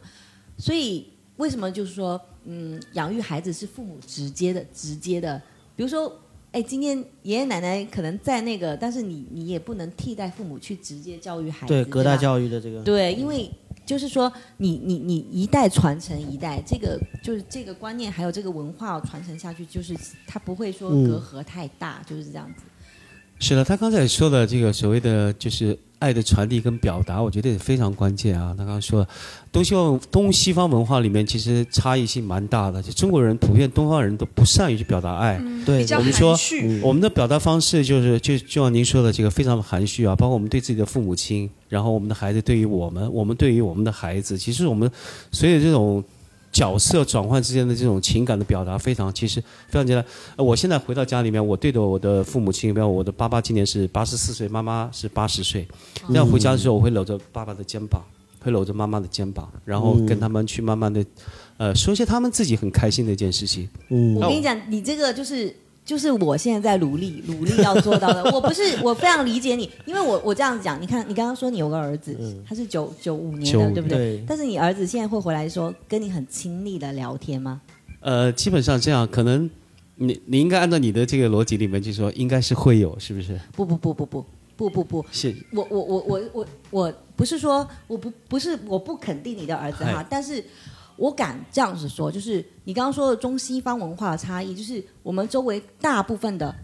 所以为什么就是说，嗯，养育孩子是父母直接的、直接的，比如说。哎，今天爷爷奶奶可能在那个，但是你你也不能替代父母去直接教育孩子，对隔代教育的这个，对，因为就是说你，你你一代传承一代，这个就是这个观念，还有这个文化传承下去，就是它不会说嗯隔阂太大，就是这样子。是的，他刚才说的这个所谓的就是爱的传递跟表达，我觉得也非常关键啊。他刚刚说了，东西方东西方文化里面其实差异性蛮大的，就中国人普遍东方人都不善于去表达爱。对我们说我们的表达方式就是就就像您说的这个非常含蓄啊，包括我们对自己的父母亲，然后我们的孩子对于我们，我们对于我们的孩子，其实我们所有这种角色转换之间的这种情感的表达，非常其实非常简单。呃我现在回到家里面，我对着我的父母亲，比方我的爸爸今年是八十四岁，妈妈是八十岁，那样回家的时候，我会搂着爸爸的肩膀，会搂着妈妈的肩膀，然后跟他们去慢慢的，呃，说一些他们自己很开心的一件事情。嗯我跟你讲，你这个就是就是我现在在努力 [LAUGHS] 努力要做到的。我不是我非常理解你，因为我我这样子讲，你看你刚刚说你有个儿子，他是九九五年的，对不对？对但是你儿子现在会回来说跟你很亲密的聊天吗？呃，基本上这样，可能你你应该按照你的这个逻辑里面去说，应该是会有，是不是？不不不不不不不不，是我我我我我我不是说我不不是我不肯定你的儿子哈，但是我敢这样子说，就是你刚刚说的中西方文化的差异，就是我们周围大部分的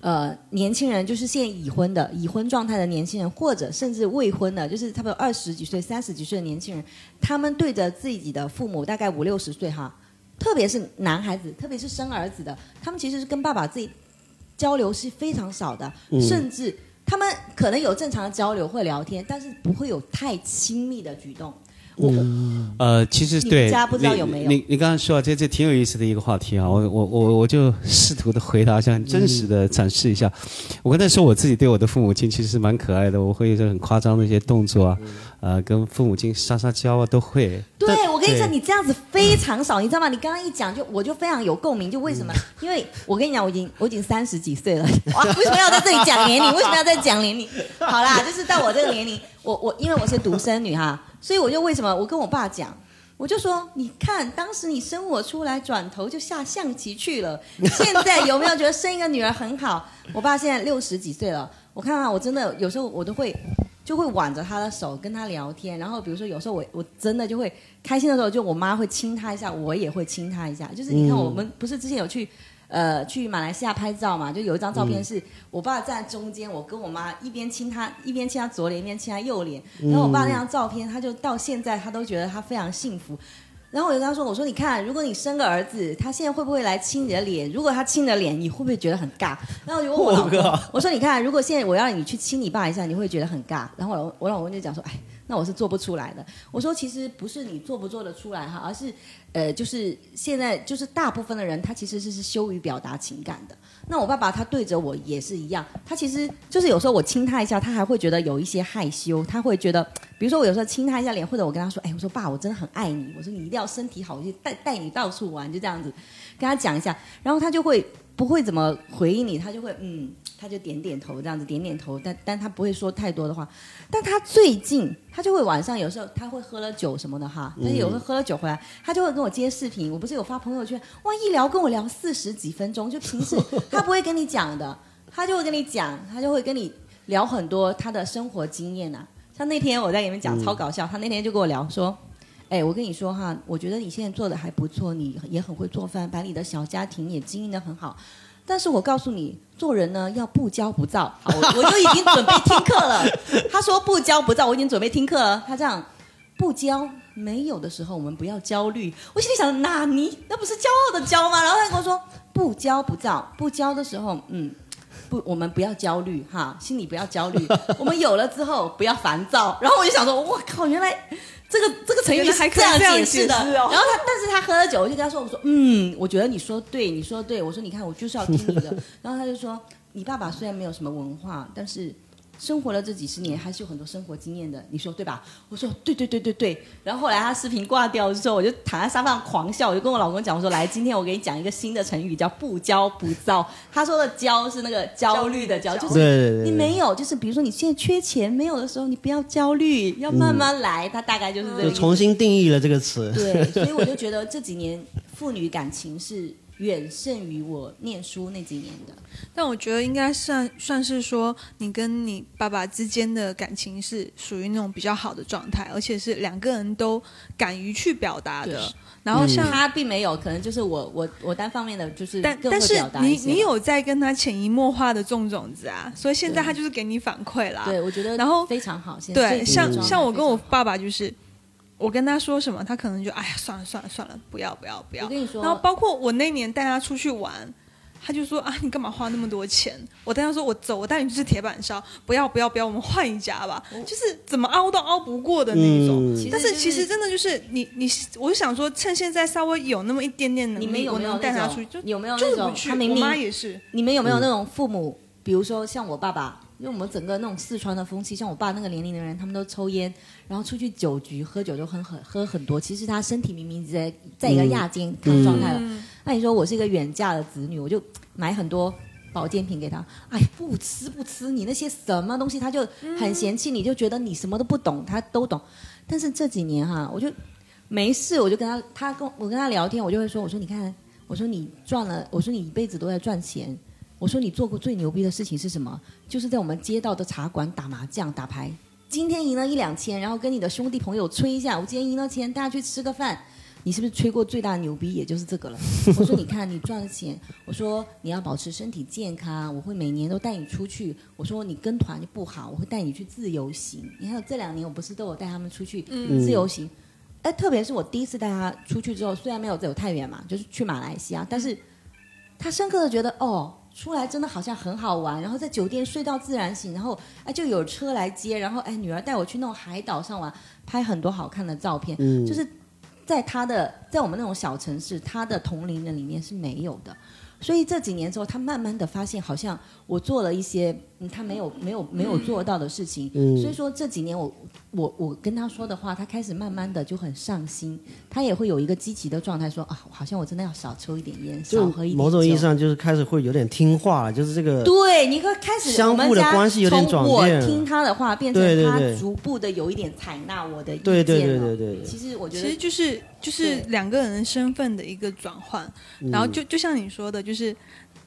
呃年轻人，就是现在已婚的已婚状态的年轻人，或者甚至未婚的，就是差不多二十几岁、三十几岁的年轻人，他们对着自己的父母，大概五六十岁哈，特别是男孩子，特别是生儿子的，他们其实是跟爸爸自己交流是非常少的，甚至他们可能有正常的交流会聊天，但是不会有太亲密的举动。我、呃，其实对，家不知道你有没有你你刚刚说啊，这这挺有意思的一个话题啊，我我我我就试图的回答，一下，很真实的展示一下。我刚才说我自己对我的父母亲其实是蛮可爱的，我会有一些很夸张的一些动作啊，呃，跟父母亲撒撒娇啊，都会。对我跟你讲，你这样子非常少，你知道吗？你刚刚一讲就我就非常有共鸣，就为什么？因为我跟你讲，我已经我已经三十几岁了，[LAUGHS] 哇，为什么要在这里讲年龄？为什么要在讲年龄？好啦，就是到我这个年龄，我我因为我是独生女哈，所以我就为什么我跟我爸讲。我就说，你看，当时你生我出来，转头就下象棋去了。[LAUGHS] 现在有没有觉得生一个女儿很好？我爸现在六十几岁了，我看看，我真的有时候我都会就会挽着他的手跟他聊天，然后比如说有时候我我真的就会开心的时候，就我妈会亲他一下，我也会亲他一下。就是你看我们不是之前有去呃去马来西亚拍照嘛，就有一张照片是、我爸站在中间，我跟我妈一边亲他一边亲他左脸，一边亲他右脸。然后我爸那张照片，他就到现在他都觉得他非常幸福。然后我就跟他说：“我说你看，如果你生个儿子，他现在会不会来亲你的脸？如果他亲你的脸，你会不会觉得很尬？”然后我就问我老公：“我说你看，如果现在我要你去亲你爸一下，你会觉得很尬？”然后我老我老公就讲说：“哎，那我是做不出来的。”我说：“其实不是你做不做得出来哈，而是呃，就是现在就是大部分的人他其实是是羞于表达情感的。那我爸爸他对着我也是一样，他其实就是有时候我亲他一下，他还会觉得有一些害羞，他会觉得，比如说我有时候亲他一下脸，或者我跟他说，哎，我说爸，我真的很爱你，我说你一定要身体好，我就带带你到处玩，就这样子跟他讲一下，然后他就会不会怎么回应你，他就会嗯，他就点点头这样子点点头，但但他不会说太多的话。但他最近他就会晚上有时候他会喝了酒什么的哈，但是有时候喝了酒回来，他就会跟我接视频。我不是有发朋友圈，哇，一聊跟我聊四十几分钟，就平时他不会跟你讲的，[LAUGHS] 他就会跟你讲，他就会跟你聊很多他的生活经验呐、像那天我在你们讲超搞笑，他那天就跟我聊说。哎，我跟你说哈，我觉得你现在做的还不错，你也很会做饭，把你的小家庭也经营的很好。但是我告诉你，做人呢要不骄不躁。好，我我就已经准备听课了。[LAUGHS] 他说不骄不躁，我已经准备听课了。他这样不骄没有的时候，我们不要焦虑。我心里想，那你那不是骄傲的骄吗？然后他跟我说不骄不躁，不骄的时候，嗯。不，我们不要焦虑哈，心里不要焦虑。我们有了之后不要烦躁。然后我就想说，我靠，原来这个这个成语还可以是这样解释的。然后他，但是他喝了酒，我就跟他说，我说，嗯，我觉得你说对，你说对。我说，你看，我就是要听你的。[LAUGHS] 然后他就说，你爸爸虽然没有什么文化，但是。生活了这几十年，还是有很多生活经验的，你说对吧？我说对对对对对。然后后来他视频挂掉之后，我就躺在沙发上狂笑，我就跟我老公讲，我说来，今天我给你讲一个新的成语，叫不骄不躁。他说的骄是那个焦虑的焦，就是你没有，就是比如说你现在缺钱没有的时候，你不要焦虑，要慢慢来。他大概就是这个就。重新定义了这个词。对，所以我就觉得这几年父女感情是远胜于我念书那几年的。但我觉得应该算算是说，你跟你爸爸之间的感情是属于那种比较好的状态，而且是两个人都敢于去表达的。然后像，他并没有，可能就是我我我单方面的，就是但但是你你有在跟他潜移默化的种种子啊，所以现在他就是给你反馈啦。对，我觉得然后非常好。现在对，像像我跟我爸爸就是，我跟他说什么，他可能就哎呀算了算了算了，不要不要不要我。跟你说，然后包括我那年带他出去玩，他就说啊，你干嘛花那么多钱？我带他说我走，我带你去吃铁板烧，不要不要不要，我们换一家吧。就是怎么凹都凹不过的那种。嗯其实但是就是其实真的就是你你，我就想说，趁现在稍微有那么一点点能力，你们有没有我能带他出去，就有没有那种就是不去。他明明妈也是，你们有没有那种父母，比如说像我爸爸，因为我们整个那种四川的风气，像我爸那个年龄的人，他们都抽烟，然后出去酒局喝酒就很很喝很多。其实他身体明明在在一个亚健康状态了。嗯那你说我是一个远嫁的子女，我就买很多保健品给他，哎，不吃不吃，你那些什么东西，他就很嫌弃你，就觉得你什么都不懂，他都懂。但是这几年哈，我就没事，我就跟他，他跟我跟他聊天，我就会说，我说你看，我说你赚了，我说你一辈子都在赚钱，我说你做过最牛逼的事情是什么？就是在我们街道的茶馆打麻将、打牌，今天赢了一两千，然后跟你的兄弟朋友吹一下，我今天赢了钱，大家去吃个饭。你是不是吹过最大的牛逼？也就是这个了。[LAUGHS] 我说你看你赚了钱，我说你要保持身体健康，我会每年都带你出去。我说你跟团就不好，我会带你去自由行。你看这两年我不是都有带他们出去自由行？哎，特别是我第一次带他出去之后，虽然没有走太远嘛，就是去马来西亚，但是他深刻的觉得哦。出来真的好像很好玩，然后在酒店睡到自然醒，然后哎就有车来接，然后哎女儿带我去那种海岛上玩，拍很多好看的照片，嗯就是在他的在我们那种小城市，他的同龄人里面是没有的。所以这几年之后，他慢慢的发现，好像我做了一些嗯他没有没有没有做到的事情。嗯所以说这几年我我我跟他说的话，他开始慢慢的就很上心，他也会有一个积极的状态，说啊，好像我真的要少抽一点烟，少喝一点某种意义上就是开始会有点听话了，就是这个对，你会开始相互的关系有点转从变我听他的话，变成他对对。对逐步的有一点采纳我的意见对对对了对对对。其实我觉得其实得就是就是对。两个人身份的一个转换，然后就就像你说的，就是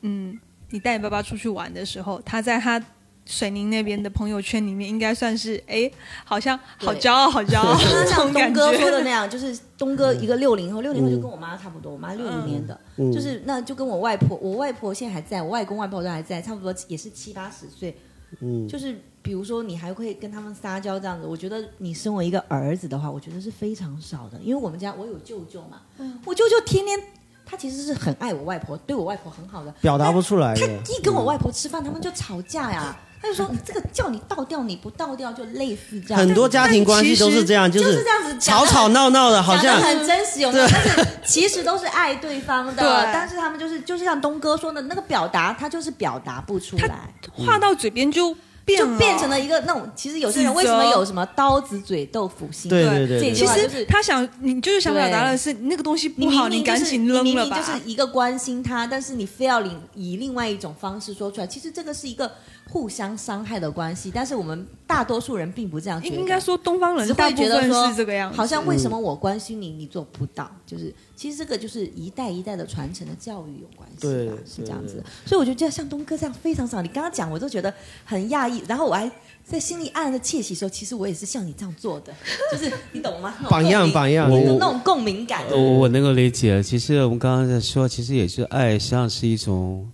嗯，你带你爸爸出去玩的时候，他在他水宁那边的朋友圈里面，应该算是哎，好像好骄傲，好骄傲，[LAUGHS] 像东哥说的觉。那样，就是东哥一个六零后，六零后就跟我妈差不多，我妈六零年的，嗯。就是那就跟我外婆，我外婆现在还在，我外公外婆都还在，差不多也是七八十岁。嗯。就是比如说你还会跟他们撒娇这样子，我觉得你身为一个儿子的话，我觉得是非常少的，因为我们家我有舅舅嘛，我舅舅天天他其实是很爱我外婆，对我外婆很好的，表达不出来他。一跟我外婆吃饭，他们就吵架呀。他就说：“这个叫你倒掉，你不倒掉，就类似这样。”很多家庭关系都是这样，就是是这样子吵吵闹闹的，好像得很真实，有没有？但是其实都是爱对方的，但是他们就是就是像东哥说的那个表达，他就是表达不出来，话到嘴边就变，就变成了一个那种。其实有些人为什么有什么刀子嘴豆腐心？对对对对其实他想，你就是想表达的是那个东西不好，你赶紧扔你了吧。明明就是一个关心他，但是你非要以以另外一种方式说出来，其实这个是一个互相伤害的关系。但是我们大多数人并不这样觉得，应该说东方人只会大部分觉得说是这个样子，好像为什么我关心你，你做不到？就是其实这个就是一代一代的传承的教育有关系对吧，是这样子。所以我觉得这像东哥这样非常少。你刚刚讲，我都觉得很讶异，然后我还在心里暗暗的窃喜说，其实我也是像你这样做的，[LAUGHS] 就是你懂吗？榜样榜样。那种共鸣感。呃我我能够理解。其实我们刚刚在说，其实也是爱，实际上是一种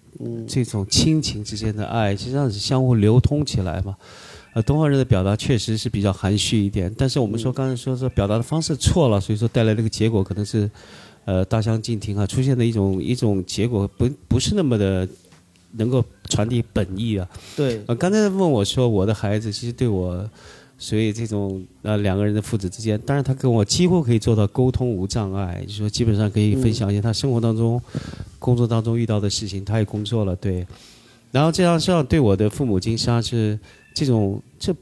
这种亲情之间的爱，实际上是相互流通起来嘛。呃，东方人的表达确实是比较含蓄一点，但是我们说刚才说说表达的方式错了，所以说带来这个结果可能是，呃，大相径庭啊，出现的一种一种结果不不是那么的能够传递本意啊。对，呃，刚才问我说我的孩子其实对我所以这种呃两个人的父子之间，当然他跟我几乎可以做到沟通无障碍，就说基本上可以分享一些他生活当中、工作当中遇到的事情，他也工作了，对。然后这样这样对我的父母亲实际上是这种这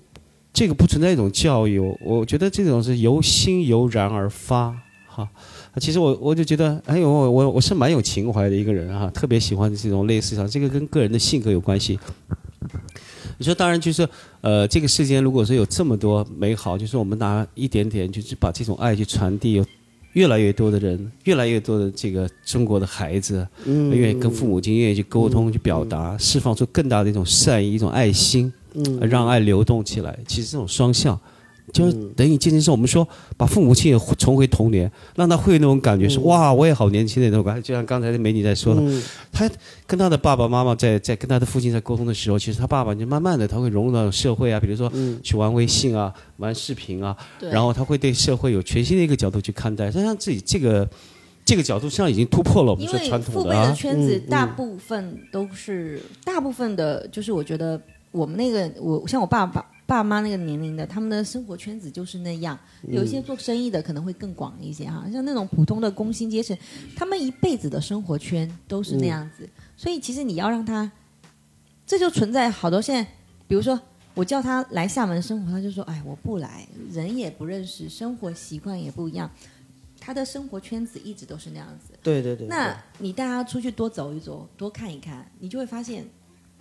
这个不存在一种教育，我觉得这种是由心由然而发哈。其实我我就觉得，哎呦，我我我是蛮有情怀的一个人哈，特别喜欢这种类似上，这个跟个人的性格有关系。你说，当然就是，呃，这个世间如果说有这么多美好，就是我们拿一点点，就是把这种爱去传递，有越来越多的人，越来越多的这个中国的孩子，嗯愿意跟父母亲愿意去沟通、去表达，释放出更大的一种善意、一种爱心，嗯让爱流动起来。其实这种双向。就是等于渐渐是我们说把父母亲也重回童年，让他会有那种感觉是哇，我也好年轻的那种感觉。就像刚才的美女在说的，他跟他的爸爸妈妈在在跟他的父亲在沟通的时候，其实他爸爸就慢慢的他会融入到社会啊，比如说去玩微信啊、玩视频啊，然后他会对社会有全新的一个角度去看待。实际上自己这个这个角度实际上已经突破了我们说传统的啊。圈子大部分都是大部分的，就是我觉得我们那个我像我爸爸。爸妈那个年龄的，他们的生活圈子就是那样。有一些做生意的可能会更广一些哈，像那种普通的工薪阶层，他们一辈子的生活圈都是那样子。所以其实你要让他，这就存在好多现在，比如说我叫他来厦门生活，他就说：“哎，我不来，人也不认识，生活习惯也不一样。”他的生活圈子一直都是那样子。对对对。那你带他出去多走一走，多看一看，你就会发现。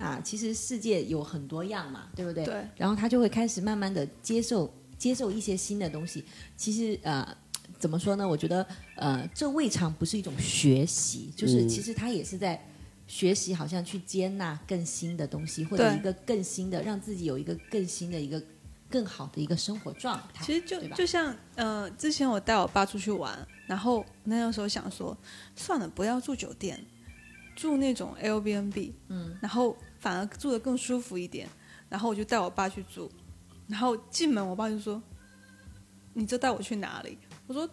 啊，其实世界有很多样嘛，对不对？对。然后他就会开始慢慢的接受接受一些新的东西。其实呃，怎么说呢？我觉得呃，这未尝不是一种学习，就是其实他也是在学习，好像去接纳更新的东西，或者一个更新的，让自己有一个更新的一个更好的一个生活状态。其实就就像呃，之前我带我爸出去玩，然后那个时候想说，算了，不要住酒店，住那种 L B N B，嗯，然后。反而住的更舒服一点，然后我就带我爸去住，然后进门我爸就说：“你这带我去哪里？”我说：“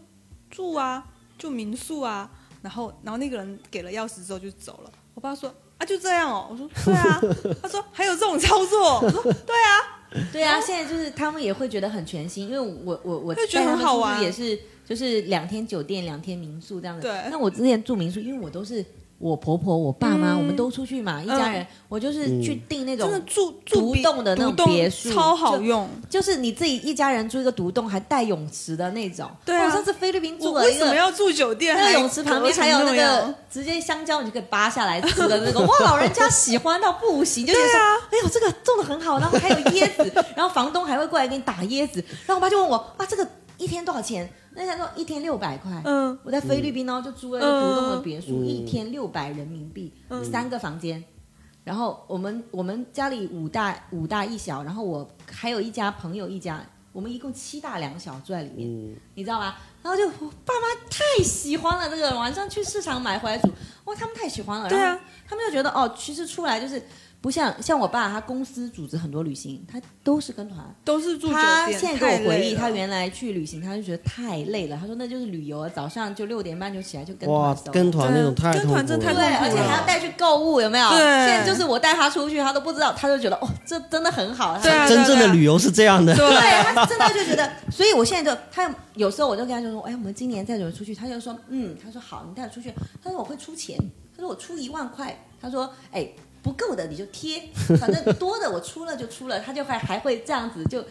住啊，住民宿啊。”然后，然后那个人给了钥匙之后就走了。我爸说：“啊，就这样哦。”我说：“对啊。” [LAUGHS] 他说：“还有这种操作？”我说：“对啊，对啊。”现在就是他们也会觉得很全新，因为我我我觉得很好玩，也是就是两天酒店两天民宿这样子。对。那我之前住民宿，因为我都是。我婆婆、我爸妈，我们都出去嘛，一家人。我就是去订那种住独栋的那种别墅，超好用。就是你自己一家人住一个独栋，还带泳池的那种。对啊。上次菲律宾住了一个，为什么要住酒店？那个泳池旁边还有那个直接香蕉，你就可以扒下来吃的那种。[LAUGHS] 哇，老人家喜欢到不行，就觉得哎呦，这个种的很好，然后还有椰子，然后房东还会过来给你打椰子。然后我妈就问我啊，这个一天多少钱？那他说一天六百块，嗯，我在菲律宾呢就租了一个独栋的别墅，一天六百人民币，三个房间，然后我们我们家里五大五大一小，然后我还有一家朋友一家，我们一共七大两小住在里面，你知道吗？然后就爸妈太喜欢了，这个晚上去市场买回来煮，哇，他们太喜欢了，对啊，他们就觉得哦，其实出来就是。不像像我爸，他公司组织很多旅行，他都是跟团，都是住酒店。他现在跟我回忆，他原来去旅行，他就觉得太累了。他说那就是旅游，早上就六点半就起来就跟团走。跟团那种太跟团真太对，而且还要带去购物，有没有？对。现在就是我带他出去，他都不知道，他就觉得哦，这真的很好。对啊。真正的旅游是这样的。对，他真的就觉得，所以我现在就他有时候我就跟他就说，哎，我们今年再怎么出去，他就说，嗯，他说好，你带我出去。他说我会出钱，他说我出一万块，他说，哎。不够的你就贴，[LAUGHS] 反正多的我出了就出了，他就还还会这样子，就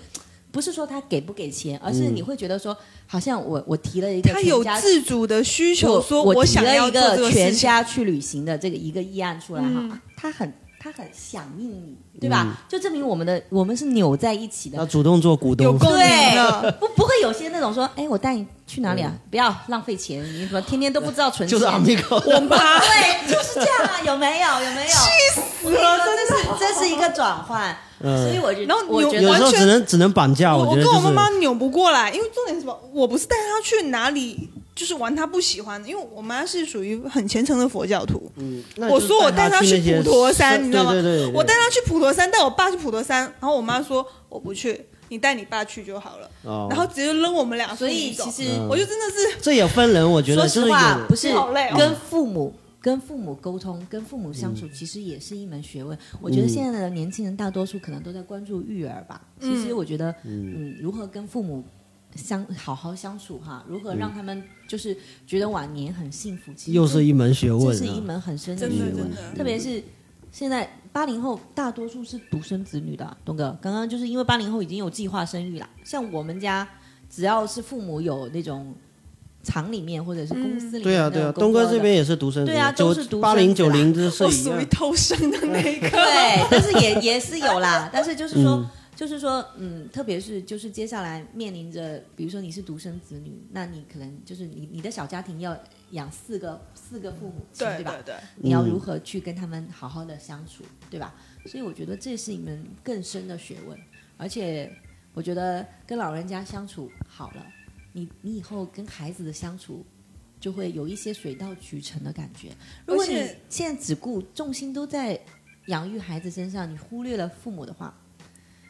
不是说他给不给钱，而是你会觉得说，好像我我提了一个他有自主的需求，说我想要一个全家去旅行的这个一个议案出来哈，他很。他很响应你，对吧？就证明我们的我们是扭在一起的。要主动做股东，对，[LAUGHS] 不不会有些那种说，哎，我带你去哪里啊？不要浪费钱，你怎么天天都不知道存钱？就是阿米哥，我妈对，就是这样啊，有没有？有没有？气死了！真的是这是一个转换，所以我觉得，然后我觉得有时候只能只能绑架。我跟我妈妈扭不过来，因为重点是什么？我不是带她去哪里。就是玩他不喜欢的，因为我妈是属于很虔诚的佛教徒。嗯，我说我带他去普陀山，你知道吗？我带他去普陀山，带我爸去普陀山，然后我妈说我不去，你带你爸去就好了。哦，然后直接扔我们俩。所以其实我就真的是这也分人，我觉得说实话不是好累，跟父母跟父母沟通、跟父母相嗯处，其实也是一门学问。我觉得现在的年轻人大多数可能都在关注育儿吧。其实我觉得，嗯，如何跟父母相好好相处哈，如何让他们就是觉得晚年很幸福，其实又是一门学问、啊，这是一门很深的学问特别是现在八零后大多数是独生子女的啊，东哥。刚刚就是因为八零后已经有计划生育了，像我们家只要是父母有那种厂里面或者是公司里面对啊对啊，东哥这边也是独生子，对啊九都是独生八零九零这是我。属于偷生的那一个。对，但是也也是有啦，但是就是说。嗯就是说，嗯，特别是就是接下来面临着，比如说你是独生子女，那你可能就是你你的小家庭要养四个四个父母亲，吧？对对对，你要如何去跟他们好好的相处，对吧？所以我觉得这是一门更深的学问，而且我觉得跟老人家相处好了，你你以后跟孩子的相处就会有一些水到渠成的感觉。如果你现在只顾重心都在养育孩子身上，你忽略了父母的话，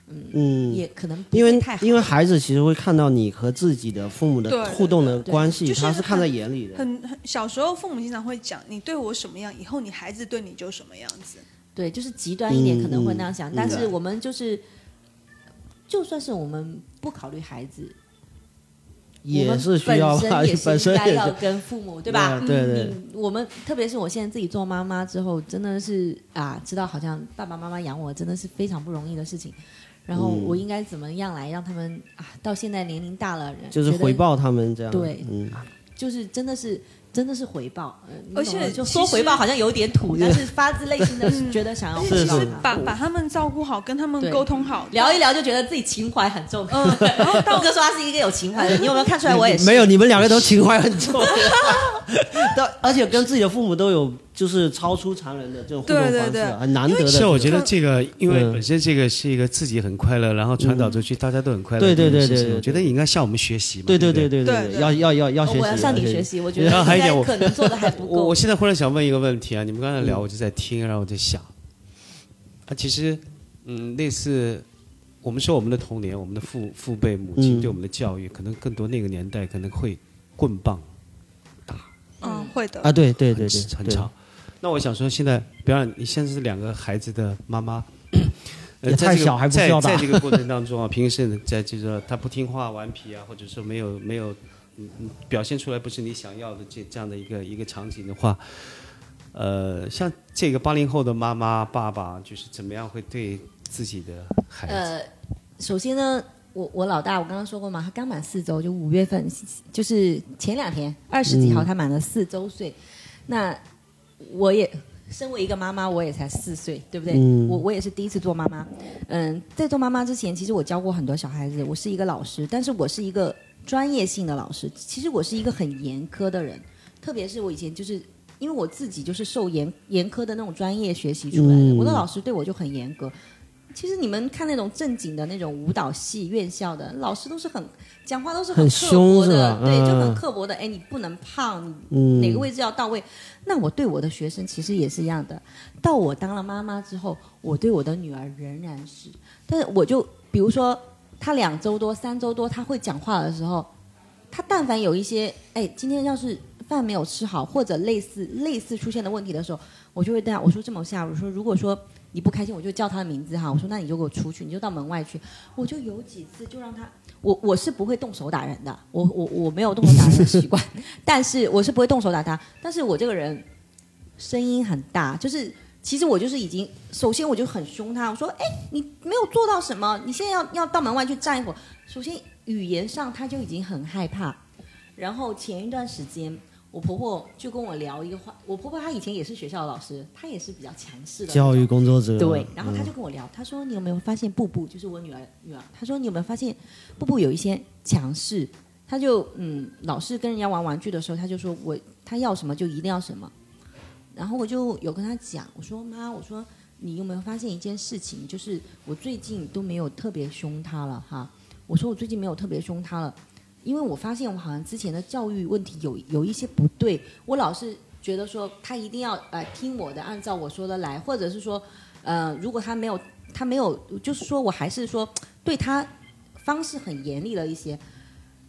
嗯，也可能因为。因为孩子其实会看到你和自己的父母的互动的关系，他是看在眼里的。很很小时候父母经常会讲，你对我什么样，以后你孩子对你就什么样子。对，就是极端一点嗯可能会那样想，嗯但是我们就是，就算是我们不考虑孩子，也是需要本身也是要跟父母，对吧？对对对嗯我们特别是我现在自己做妈妈之后，真的是啊，知道好像爸爸妈妈养我真的是非常不容易的事情。然后嗯我应该怎么样来让他们啊，到现在年龄大了，就是回报他们这样。对嗯，就是真的是真的是回报，而且就说回报好像有点土，但是发自内心的 [LAUGHS] 觉得想要回报是把把他们照顾好，跟他们沟通好，聊一聊就觉得自己情怀很重。嗯，[LAUGHS] 然后道哥说他是一个有情怀的人，你有没有看出来？我也是。没有，你们两个都情怀很重，[LAUGHS] 但而且跟自己的父母都有就是超出常人的这种互动方式，对对对很难得的。是，我觉得这个，因为嗯本身这个是一个自己很快乐，然后传导出去，大家都很快乐。对对对对对我觉得你应该向我们学习嘛。对对对对对对对要要要要学习，我要向你学学。习，我觉得然后还有一点我应该可能做的还不够我我。现在忽然想问一个问题啊，你们刚才聊，我就在听，然后我在想，啊，其实，嗯，类似我们说我们的童年，我们的父父辈、母亲嗯对我们的教育，可能更多那个年代可能会棍棒打嗯会的啊，对对对对，对很吵。那我想说，现在，比方你现在是两个孩子的妈妈，[COUGHS] 呃，也在这个太小还不需在要打在这个过程 [LAUGHS] 当中啊，平时在这个他不听话、顽皮啊，或者说没有没有嗯嗯表现出来不是你想要的这这样的一个一个场景的话，呃，像这个八零后的妈妈、爸爸，就是怎么样会对自己的孩子？呃，首先呢，我我老大，我刚刚说过嘛，他刚满四周，就五月份，就是前两天二十几号，他满了四周岁。那我也身为一个妈妈，我也才四岁，对不对？嗯我我也是第一次做妈妈。嗯，在做妈妈之前，其实我教过很多小孩子，我是一个老师，但是我是一个专业性的老师。其实我是一个很严苛的人，特别是我以前就是。因为我自己就是受严严苛的那种专业学习出来的，嗯我的老师对我就很严格。其实你们看那种正经的那种舞蹈系院校的老师都是很讲话都是很刻薄凶的对，就很嗯刻薄的。哎，你不能胖，哪个位置要到位？那我对我的学生其实也是一样的。到我当了妈妈之后，我对我的女儿仍然是，但是我就比如说，她两周多、三周多，她会讲话的时候，她但凡有一些，哎，今天要是饭没有吃好，或者类似类似出现的问题的时候，我就会这样，我说这么下，我说如果说你不开心，我就叫他的名字哈，我说那你就给我出去，你就到门外去。我就有几次就让他，我我是不会动手打人的，我我我没有动手打人的习惯，[LAUGHS] 但是我是不会动手打他，但是我这个人声音很大，就是其实我就是已经，首先我就很凶他，我说哎你没有做到什么，你现在要要到门外去站一会儿，首先语言上他就已经很害怕，然后前一段时间。我婆婆就跟我聊一个话，我婆婆她以前也是学校的老师，她也是比较强势的教育工作者对，然后他嗯就跟我聊，她说你有没有发现布布就是我女儿女儿，她说你有没有发现布布有一些强势，她就嗯老是跟人家玩玩具的时候，她就说我她要什么就一定要什么，然后我就有跟她讲，我说妈，我说你有没有发现一件事情，就是我最近都没有特别凶她了哈，我说我最近没有特别凶她了。因为我发现我好像之前的教育问题有有一些不对，我老是觉得说他一定要呃听我的，按照我说的来，或者是说呃如果他没有他没有，就是说我还是说对他方式很严厉了一些。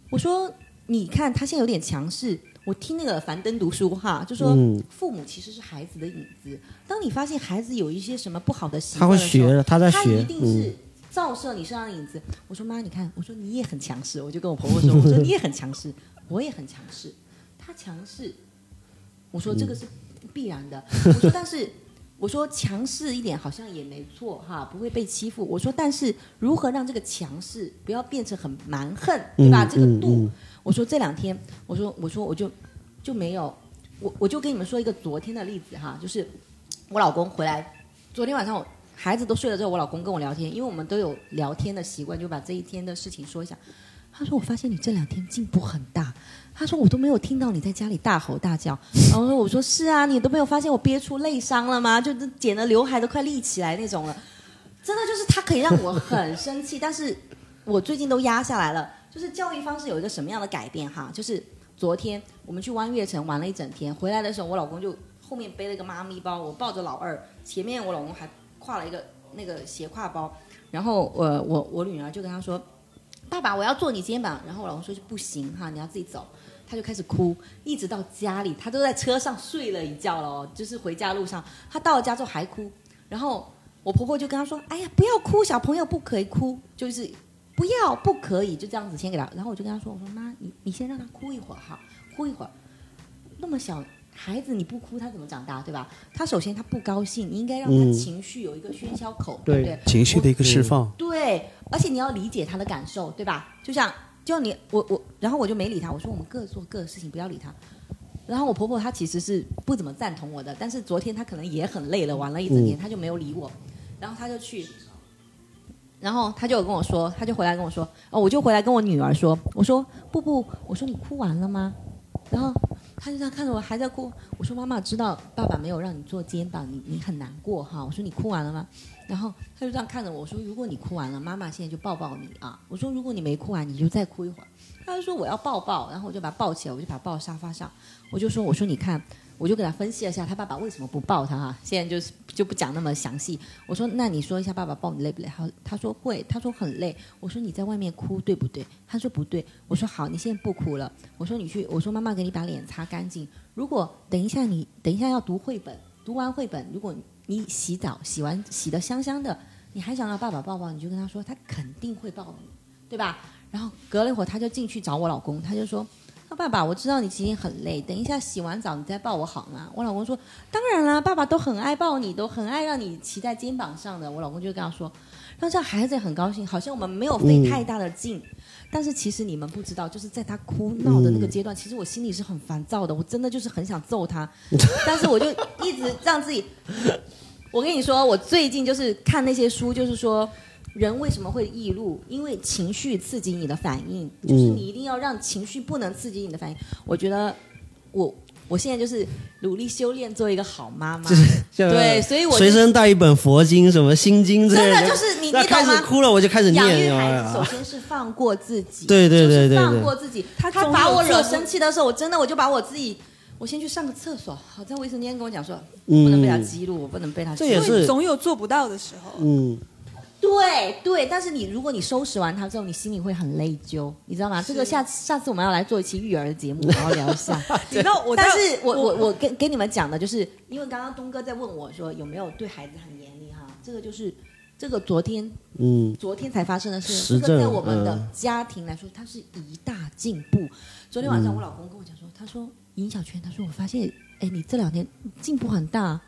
我说你看他现在有点强势，我我听那个樊登读书哈，就说嗯父母其实是孩子的影子。当你发现孩子有一些什么不好的习他会学的，他在他学一，定嗯是照射你身上的影子。我说妈，你看，我说你也很强势，我就跟我婆婆说，我说你也很强势，我也很强势，他强势，我说这个是必然的。我说但是。我说强势一点好像也没错哈，不会被欺负。我说但是如何让这个强势不要变成很蛮横，对吧？嗯这个度，嗯嗯我说这两天，我说我说我就就没有，我我就跟你们说一个昨天的例子哈，就是我老公回来，昨天晚上我孩子都睡了之后，我老公跟我聊天，因为我们都有聊天的习惯，就把这一天的事情说一下。他说：“我发现你这两天进步很大。”他说：“我都没有听到你在家里大吼大叫。”然后我说：“我说是啊，你都没有发现我憋出泪伤了吗？就是剪的刘海都快立起来那种了。真的就是他可以让我很生气，但是我最近都压下来了。就是教育方式有一个什么样的改变哈？就是昨天我们去湾悦城玩了一整天，回来的时候我老公就后面背了一个妈咪包，我抱着老二，前面我老公还挎了一个那个斜挎包，然后呃我我女儿就跟他说：“爸爸，我要坐你肩膀。”然后我老公说：“不行哈，你要自己走。”他就开始哭，一直到家里，他都在车上睡了一觉了哦，就是回家路上，他到了家之后还哭，然后我婆婆就跟他说：“哎呀，不要哭，小朋友不可以哭，就是不要不可以，就这样子先给他。”然后我就跟他说：“我说妈，你你先让他哭一会儿哈，哭一会儿，那么小孩子你不哭他怎么长大对吧？他首先他不高兴，你应该让他嗯情绪有一个喧嚣口，对对不对？情绪的一个释放。对，而且你要理解他的感受，对吧？就像就你我我，然后我就没理他，我说我们各做各的事情，不要理他。然后我婆婆她其实是不怎么赞同我的，但是昨天她可能也很累了，玩了一整天，她就没有理我，然后她就去，然后她就跟我说，她就回来跟我说，哦，我就回来跟我女儿说，我说不不，我说你哭完了吗？然后他就这样看着我还在哭，我说妈妈知道爸爸没有让你坐肩膀，你你很难过哈，我说你哭完了吗？然后他就这样看着我说：“如果你哭完了，妈妈现在就抱抱你啊。”我说：“如果你没哭完，你就再哭一会儿。”他就说：“我要抱抱。”然后我就把他抱起来，我就把他抱到沙发上。我就说：“我说你看，我就给他分析了一下他爸爸为什么不抱他哈。现在就是就不讲那么详细。我说：那你说一下爸爸抱你累不累？他他说会，他说很累。我说你在外面哭对不对？他说不对。我说好，你现在不哭了。我说你去，我说妈妈给你把脸擦干净。如果等一下你等一下要读绘本，读完绘本，如果你洗澡洗完洗得香香的。”你还想让爸爸抱抱，你就跟他说，他肯定会抱你，对吧？然后隔了一会儿，他就进去找我老公，他就说：“啊，爸爸，我知道你今天很累，等一下洗完澡你再抱我好吗？”我老公说：“当然啦，爸爸都很爱抱你，都很爱让你骑在肩膀上的。”我老公就跟他说：“让这样孩子也很高兴，好像我们没有费太大的劲。但是其实你们不知道，就是在他哭闹的那个阶段，其实我心里是很烦躁的，我真的就是很想揍他，[LAUGHS] 但是我就一直让自己。我跟你说，我最近就是看那些书，就是说人为什么会易怒，因为情绪刺激你的反应，就是你一定要让情绪不能刺激你的反应。我觉得我我现在就是努力修炼做一个好妈妈，对，所以我随身带一本佛经，什么心经之类真的就是你你开？始哭了，我就开始养育念。孩子，首啊先是放过自己，对对对对放过自己。他他把我惹生气的时候，我真的我就把我自己，我先去上个厕所。好在卫生间跟我讲说，嗯不能被他激怒，我不能被他。这也是总有做不到的时候。嗯，对对，但是你如果你收拾完它之后，你心里会很内疚，你知道吗？这个下下次我们要来做一期育儿的节目，好好聊一下。你知道我，但是我我我跟跟你们讲的就是，因为刚刚东哥在问我说有没有对孩子很严厉哈，这个就是这个昨天嗯昨天才发生的事，实证这个在我们的嗯家庭来说，它是一大进步。昨天晚上我老公跟我讲说，他说尹小圈，他说我发现，哎，你这两天进步很大。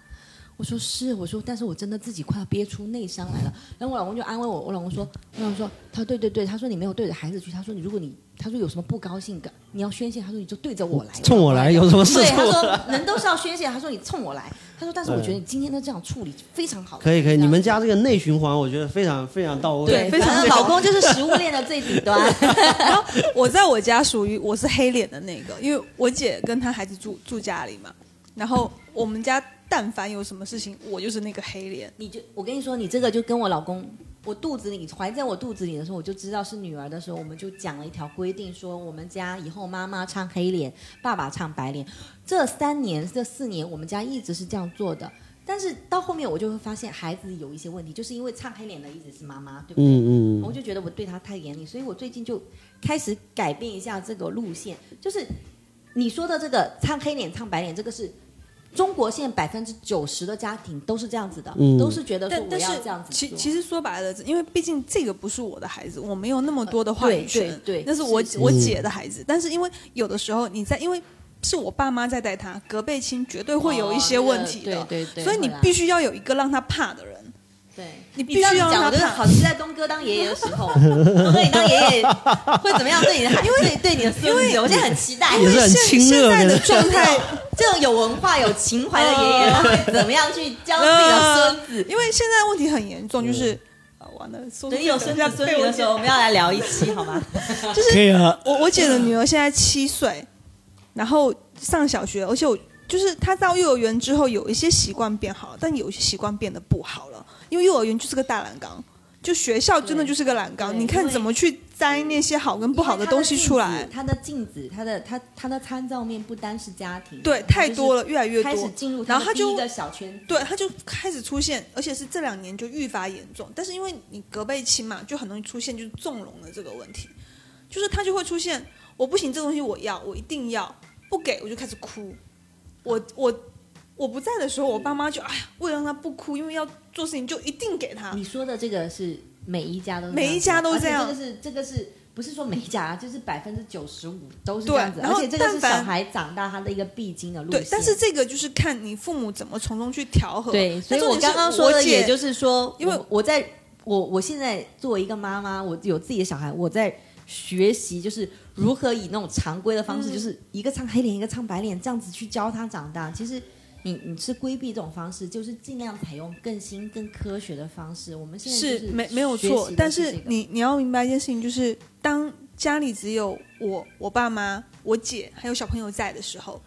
我说是，我说，但是我真的自己快要憋出内伤来了。然后我老公就安慰我，我老公说，我老公说，他说对对对，他说你没有对着孩子去，他说你如果你，他说有什么不高兴的，你要宣泄，他说你就对着我来，冲我来有什么事对，他说人都是要宣泄，他说你冲我来，他说但是我觉得你今天的这样处理非常好，可以可以，你们家这个内循环，我觉得非常非常到位。对，非常反正老公就是食物链的最底端。[LAUGHS] 然后我在我家属于我是黑脸的那个，因为我姐跟她孩子住住家里嘛，然后我们家但凡有什么事情，我就是那个黑脸。你就我跟你说，你这个就跟我老公，我肚子里怀在我肚子里的时候，我就知道是女儿的时候，我们就讲了一条规定，说我们家以后妈妈唱黑脸，爸爸唱白脸。这三年这四年，我们家一直是这样做的。但是到后面我就会发现孩子有一些问题，就是因为唱黑脸的一直是妈妈，对不对？嗯嗯我就觉得我对他太严厉，所以我最近就开始改变一下这个路线，就是你说的这个唱黑脸唱白脸，这个是中国现在百分之九十的家庭都是这样子的，嗯。都是觉得说我但但是要这样子其其实说白了，因为毕竟这个不是我的孩子，我没有那么多的话语权，对对对那是我是是。我姐的孩子。但是因为有的时候你在，因为是我爸妈在带他，隔辈亲绝对会有一些问题的，哦对对对，所以你必须要有一个让他怕的人。对。你必须要讲，我。觉得好期待东哥当爷爷的时候，东哥你当爷爷会怎么样对你的孩，因为对你的孙子，我现在很期待。因为现现在的的。[LAUGHS] 状态，这种有文化、有情怀的爷爷，他会怎么样去教自己的孙子？因为现在问题很严重，就是啊，完了，说等你有孙子孙女的时候，我们要来聊一期好吗？[LAUGHS] 可以啊，我我姐的女儿现在七岁，然后上小学，而且我就是她到幼儿园之后有一些习惯变好了，但有一些习惯变得不好了，因为幼儿园就是个大染缸，就学校真的就是个染缸，你看怎么去摘那些好跟不好的东西出来，他的镜子，他的他他的参照面不单是家庭，对，太多了，越来越开始多。进入然后他就一个小圈子，对，他就开始出现，而且是这两年就愈发严重。但是因为你隔辈亲嘛，就很容易出现就是纵容的这个问题，就是他就会出现，我不行，这个东西我要，我一定要，不给我就开始哭。我我我不在的时候，我爸妈就哎呀，为了让他不哭，因为要做事情就一定给他。你说的这个是每一家都是每一家都这样这个是这个是不是说每一家啊？就是百分之九十五都是这样子，而且这个是小孩长大他的一个必经的路线。，对但是这个就是看你父母怎么从中去调和。对，所以我刚刚说的也就是说，因为我我在我我现在作为一个妈妈，我有自己的小孩，我在学习就是如何以那种常规的方式，嗯就是一个唱黑脸，一个唱白脸，这样子去教他长大。其实你你是规避这种方式，就是尽量采用更新、更科学的方式。我们现在就是没没有错但是你你要明白一件事情，就是当家里只有我、我爸妈、我姐还有小朋友在的时候，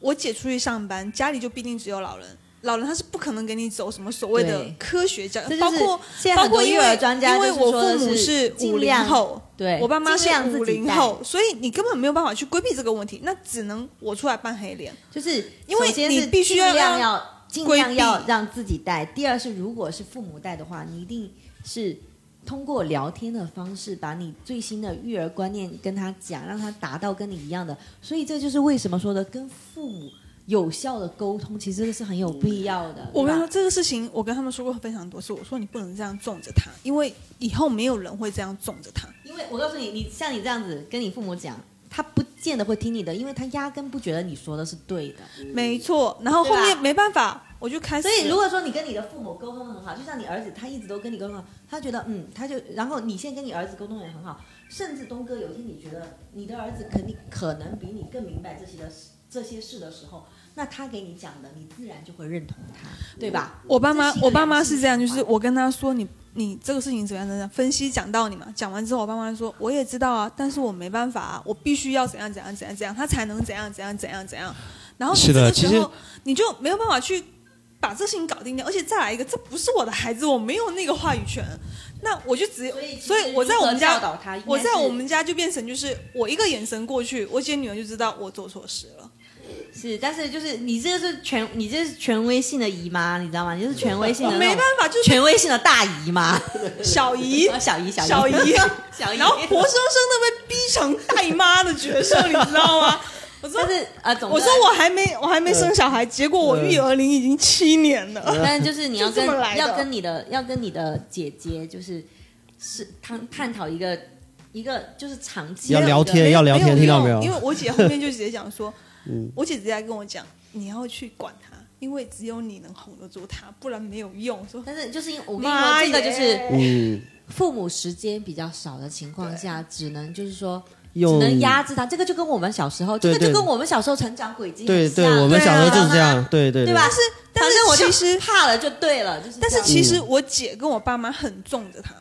我姐出去上班，家里就必定只有老人。老人他是不可能给你走什么所谓的科学教育，这就是包括包括因为儿专家因为我父母是是五零后，对，我爸妈是五零后，所以你根本没有办法去规避这个问题，那只能我出来扮黑脸。就是因为你必须要尽量要尽量要让自己带。第二是，如果是父母带的话，你一定是通过聊天的方式，把你最新的育儿观念跟他讲，让他达到跟你一样的。所以这就是为什么说的跟父母有效的沟通，其实这个是很有必要的。我跟你说这个事情，我跟他们说过非常多次。我说你不能这样纵着他，因为以后没有人会这样纵着他。因为我告诉你，你像你这样子跟你父母讲。他不见得会听你的，因为他压根不觉得你说的是对的。没错，然后后面没办法，我就开始。所以如果说你跟你的父母沟通得很好，就像你儿子，他一直都跟你沟通很好，他觉得嗯，他就然后你现在跟你儿子沟通也很好，甚至东哥有一天你觉得你的儿子肯定可能比你更明白这些的事这些事的时候，那他给你讲的，你自然就会认同他，对吧？我爸妈我爸妈是这样，就是我跟他说你你这个事情怎么样怎样，分析讲道理嘛。讲完之后，我爸妈说我也知道啊，但是我没办法啊，我必须要怎样怎样怎样怎样，他才能怎样怎样怎样怎样。然后你这个时候你就没有办法去把这事情搞定掉，而且再来一个，这不是我的孩子，我没有那个话语权。那我就只有所以，我在我们家，我在我们家就变成就是我一个眼神过去，我姐女儿就知道我做错事了。是，但是就是你这个是权，你这是权威性的姨妈，你知道吗？你这是权威性的没办法，就是权威性的大姨妈，小姨，[LAUGHS] 小姨，小姨，小姨。[LAUGHS] 小姨，然后活生生的被逼成大姨妈的角色，你知道吗？[LAUGHS] 我说但是啊，总我说我还没我还没生小孩，结果我育儿龄已经七年了。但是就是你要跟要跟你的要跟你的姐姐就是是探探讨一个一个就是长期要的聊天要聊天没听到没有？因为我姐后面就直接讲说，我姐直接跟我讲，你要去管他，因为只有你能哄得住他，不然没有用。说但是就是因为我跟你妈说，这个就是父母时间比较少的情况下，只能就是说。只能压制他，这个就跟我们小时候，这对对个就跟我们小时候成长轨迹对对，很像我们小时候就是这对啊样，对对对吧？但是但是我其实怕了就对了，就是。但是其实我姐跟我爸妈很重着他，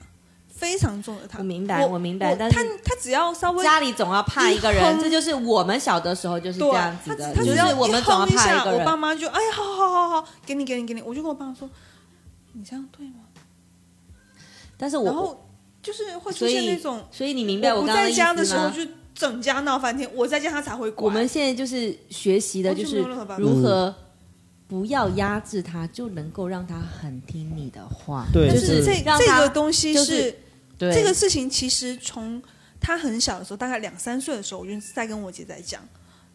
非常重的他。我明白我明白但他是他他只要稍微家里总要怕一个人，哼这就是我们小的时候就是这样子的，他只要就是我们一总要哼一下，怕一个我爸。妈就哎呀，好好好好，给你给你给你，我就跟我爸妈说，你这样对吗？但是我然后就是会出现那种，所以你明白我不刚刚意在家的思吗？时候就整家闹翻天，我在家他才会乖。我们现在就是学习的，就是如何不要压制他，就能够让他很听你的话。对就是这这个东西就是是这个事情，其实从他很小的时候，大概两三岁的时候，我就在跟我姐在讲。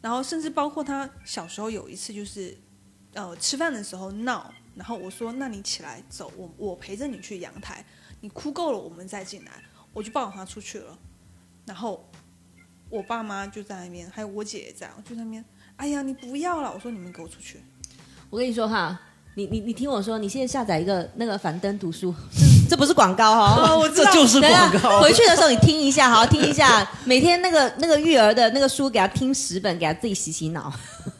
然后甚至包括他小时候有一次就是，呃，吃饭的时候闹，然后我说那你起来走，我我陪着你去阳台，你哭够了我们再进来，我就抱着他。出去了，然后我爸妈就在那边，还有我姐也在，就在那边，哎呀你不要了，我说你们给我出去，我跟你说哈，你你你听我说，你现在下载一个那个樊登读书，这不是广告哈、哦，我知道，这就是等下广告。回去的时候你听一下，好好听一下，每天那个那个育儿的那个书给他听十本，给他自己洗洗脑。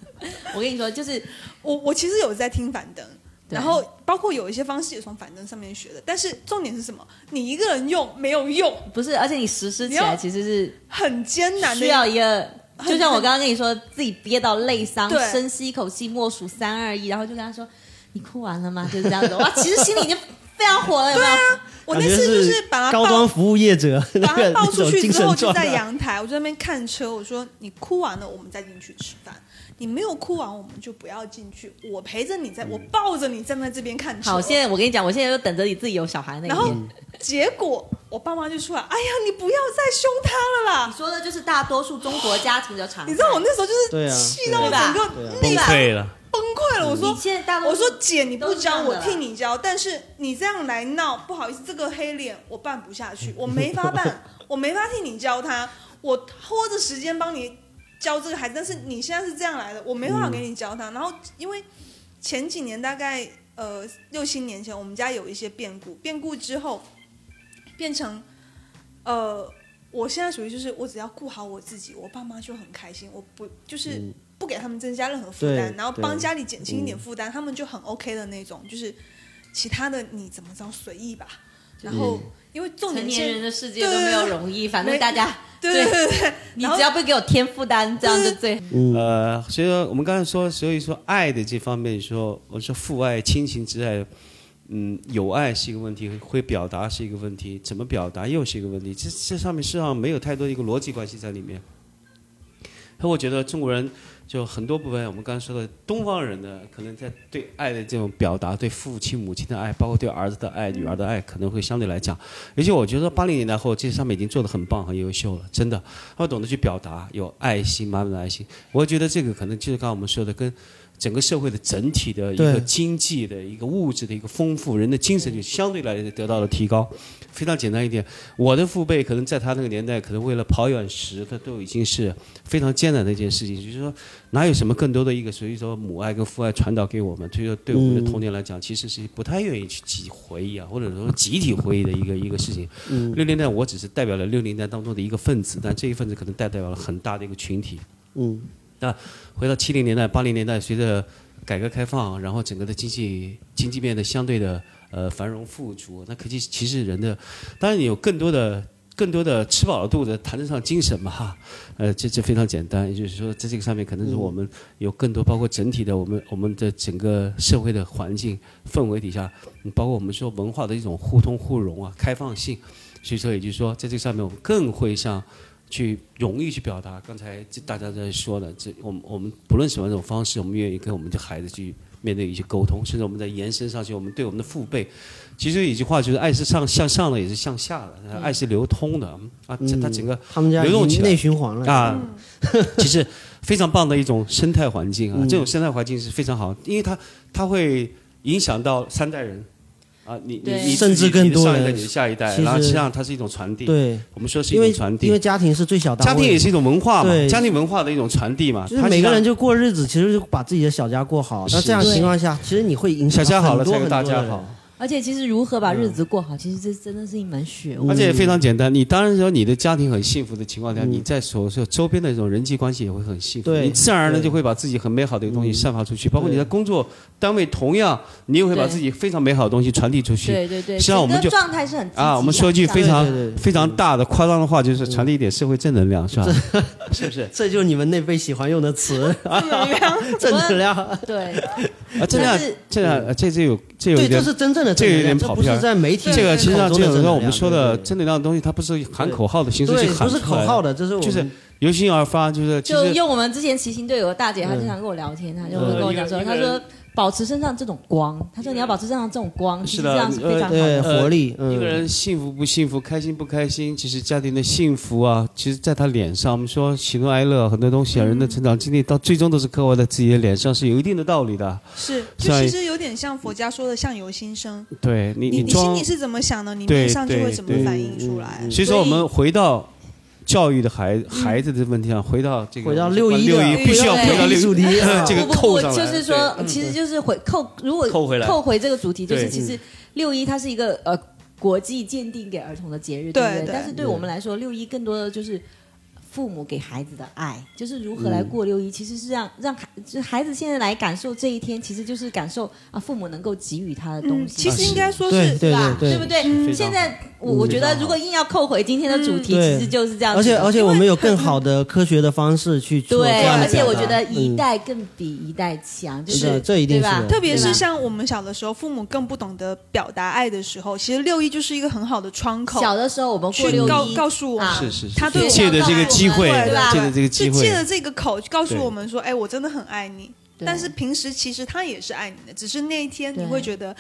[LAUGHS] 我跟你说，就是我我其实有在听反灯，然后包括有一些方式也从反灯上面学的，但是重点是什么？你一个人用没有用，不是，而且你实施起来其实是很艰难的，需要一个，就像我刚刚跟你说，自己憋到泪伤，深吸一口气，默数三二一，然后就跟他说：“你哭完了吗？”就是这样子。哇，其实心里已经非常火了，有没有？我那次就是把他高端服务业者把个他抱出去之后就在。阳台，我在那边看车，我说你哭完了我们再进去吃饭。你没有哭完，我们就不要进去。我陪着你在，我抱着你站在这边看车。好，现在我跟你讲，我现在就等着你自己有小孩那一然后。结果我爸妈就出来，哎呀，你不要再凶他了啦！你说的就是大多数中国家庭的常态。你知道我那时候就是对啊气到我整个对啊崩溃了。崩溃了。我说现在大我说姐，你不教我替你教，但是你这样来闹，不好意思，这个黑脸我办不下去，我没法办，[LAUGHS] 我没法替你教他，我拖着时间帮你教这个孩子，但是你现在是这样来的，我没办法给你教他。然后因为前几年大概呃六七年前，我们家有一些变故，变故之后变成呃。我现在属于就是我只要顾好我自己，我爸妈就很开心。我不就是嗯不给他们增加任何负担，然后帮家里减轻一点嗯负担，他们就很 OK 的那种。就是其他的你怎么着随意吧。然后因为重成年人的世界都没有容易，反正大家对对对对，你只要不给我添负担，这样就最嗯，呃，所以说我们刚才说，所以说爱的这方面说，我说父爱、亲情之爱，嗯，有爱是一个问题，会表达是一个问题，怎么表达又是一个问题。这这上面实际上没有太多一个逻辑关系在里面。那我觉得中国人就很多部分，我们刚才说的东方人呢，可能在对爱的这种表达，对父亲、母亲的爱，包括对儿子的爱、女儿的爱，可能会相对来讲，而且我觉得八零年代后，这上面已经做得很棒、很优秀了，真的，他们懂得去表达，有爱心，满满的爱心。我觉得这个可能就是刚刚我们说的，跟整个社会的整体的一个经济的一个物质的一个丰富，人的精神就相对来得到了提高。非常简单一点，我的父辈可能在他那个年代，可能为了跑远食，他都已经是非常艰难的一件事情。就是说，哪有什么更多的一个，所以说母爱跟父爱传导给我们，所以说对我们的童年来讲，其实是不太愿意去集回忆啊，或者说集体回忆的一个一个事情。六零代我只是代表了六零代当中的一个分子，但这一份子可能代表了很大的一个群体。嗯，那回到七零年代、八零年代，随着改革开放，然后整个的经济经济变得相对的呃繁荣富足，那可惜其实人的，当然你有更多的更多的吃饱了肚子，谈得上精神嘛哈，呃这这非常简单，也就是说在这个上面可能是我们有更多包括整体的我们我们的整个社会的环境氛围底下，包括我们说文化的一种互通互融啊、开放性，所以说也就是说在这个上面我们更会像。去容易去表达。刚才这大家在说的，这我们我们不论什么样一种方式，我们愿意跟我们的孩子去面对一些沟通，甚至我们在延伸上去，我们对我们的父辈，其实有一句话就是爱是上向上的，也是向下的，爱是流通的啊，这它整个他们家已流动起来经内循环了啊，[LAUGHS] 其实非常棒的一种生态环境啊，嗯这种生态环境是非常好，因为它它会影响到三代人。啊，你你你甚至更多人你的上一代，你的下一代，然后实际上它是一种传递。对，我们说是一因为种传递因为。家庭是最小单位，家庭也是一种文化嘛，家庭文化的一种传递嘛。就是每个人就过日子，其实就把自己的小家过好。那这样情况下，其实你会影响小家好了很多才有大很多人家好。而且其实如何把日子过好，其实这真的是一门学问。而且也非常简单，你当然说你的家庭很幸福的情况下，嗯。你在所说周边的这种人际关系也会很幸福，对。你自然而然就会把自己很美好的一个东西嗯。散发出去，包括你在工作单位，同样你也会把自己非常美好的东西传递出去。对对对，实际上我们就状态是很啊，我们说一句非常非常大的夸张的话，就是传递一点社会正能量，是吧？[LAUGHS] 是不是？这就是你们那辈喜欢用的词，[LAUGHS] [LAUGHS] 正能量。对，啊，这样这样呃这这有这有一对，这是真正的这有正能量，这不点跑偏是在媒体这个其实际上口中的正能量这个跟我们说的对对正能量的东西，它不是喊口号的形式对去喊不是出来的口号的，这是就是由心而发，就是就用我们之前骑行队有个大姐，她经常跟我聊天，她就会跟我讲说，她说保持身上这种光，他说你要保持身上这种光，其实是的这样是非常好对的。活力，一个嗯，人幸福不幸福，开心不开心，其实家庭的幸福啊，其实在他脸上。我们说喜怒哀乐很多东西啊，人的成长经历到最终都是刻画在自己的脸上，是有一定的道理的。是，就其实有点像佛家说的相由心生，对你，你你心里是怎么想的，你对面上就会怎么反映出来。所以说，我们回到教育的孩孩子的问题上，回到这个回到六一的六一，必须要回到六主题啊 [LAUGHS] 这个不不不，扣上来。就是说，其实就是回扣，如果扣回来扣回这个主题，就是其实六一它是一个呃国际鉴定给儿童的节日，对不对？对但是对我们来说，六一更多的就是。父母给孩子的爱，就是如何来过六一，其实是让让孩，就孩子现在来感受这一天，其实就是感受啊，父母能够给予他的东嗯，西。其实应该说是对对吧？对不对？现在我我觉得，如果硬要扣回今天的主题，对。其实就是这样子而。且而且我们有更 [LAUGHS] 好的科学的方式去做对，而且我觉得一嗯代更比一代强，就是的这一定对吧？是特别是像我们小的时候，父母更不懂得表达爱的时候，其实六一就是一个很好的窗口，小的时候我们过去六一，告告诉我是是是，他对我借的这个机会，对吧借着这个机会，就借着这个口告诉我们说，哎，我真的很爱你。但是平时其实他也是爱你的，只是那一天你会觉得，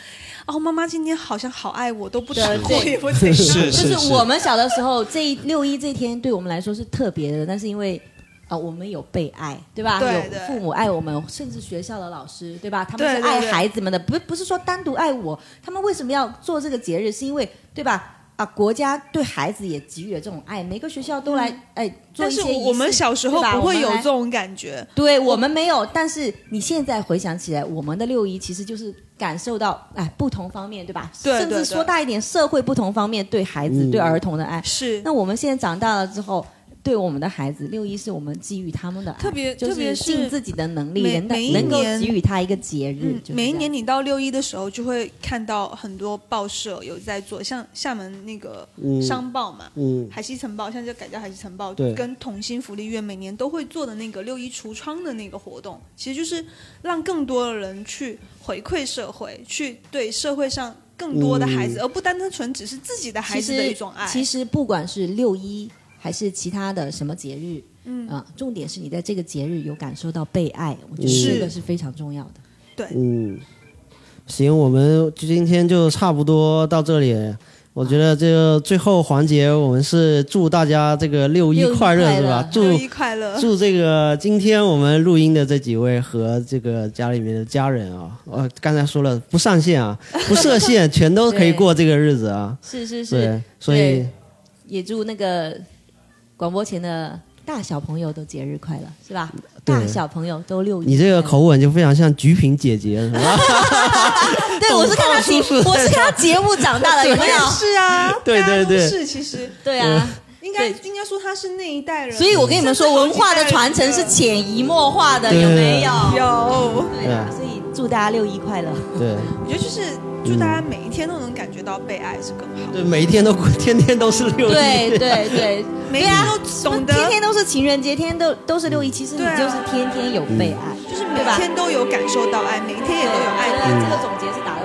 哦，妈妈今天好像好爱我，都不对吃对苦也 [LAUGHS] 不怎样。是就是是我们小的时候，这一六一这天对我们来说是特别的，但是因为。啊、我们有被爱，对吧？有父母爱我们，甚至学校的老师，对吧？他们是爱孩子们的，不不是说单独爱我。他们为什么要做这个节日？是因为，对吧？啊，国家对孩子也给予了这种爱，每个学校都来，哎，做但是一些仪式我们小时候不会有这种感觉，对我们没有，但是你现在回想起来，我们的六一其实就是感受到哎不同方面，对吧？甚至对甚至说大一点，社会不同方面对孩子、嗯。对儿童的爱。是。那我们现在长大了之后，对我们的孩子，六一是我们给予他们的爱，特别特别是尽自己的能力，能每每一能够年给予他一个节日。嗯，每一年你到六一的时候，就会看到很多报社有在做，像厦门那个嗯商报嘛，嗯海西晨报，现在就改叫海西晨报，对跟同心福利院每年都会做的那个六一橱窗的那个活动，其实就是让更多的人去回馈社会，去对社会上更多的孩子，而不单单纯只是自己的孩子的一种爱。其实不管是六一还是其他的什么节日，嗯啊，重点是你在这个节日有感受到被爱，我觉得这个是非常重要的。对，嗯，行，我们今天就差不多到这里。我觉得这个最后环节，我们是祝大家这个六一快乐，快乐是吧？祝六一快乐！祝这个今天我们录音的这几位和这个家里面的家人啊，呃，刚才说了不上线啊，[LAUGHS] 不设限，全都可以过这个日子啊。是是是，，所以也祝那个广播前的大小朋友都节日快乐，是吧？大小朋友都六一。你这个口，吻就非常像菊萍姐姐，是吧？[LAUGHS] 对我是看他节，我是看他 [LAUGHS] 节目长大的，有没有？是啊，对对对是其实对啊，应该应该说他是那一代人，所以我跟你们说，文化的传承是潜移默化的，有没有？有。对啊，所以祝大家六一快乐。对。我觉得就是祝大家每一天都能感觉到被爱是更好，对，每一天都天天都是六一。对对对，每一天都懂得，天天都是情人节，天天都都是六一，其实你就是天天有被爱，就是每对吧？天都有感受到爱，每一天也都有爱这个总结是打得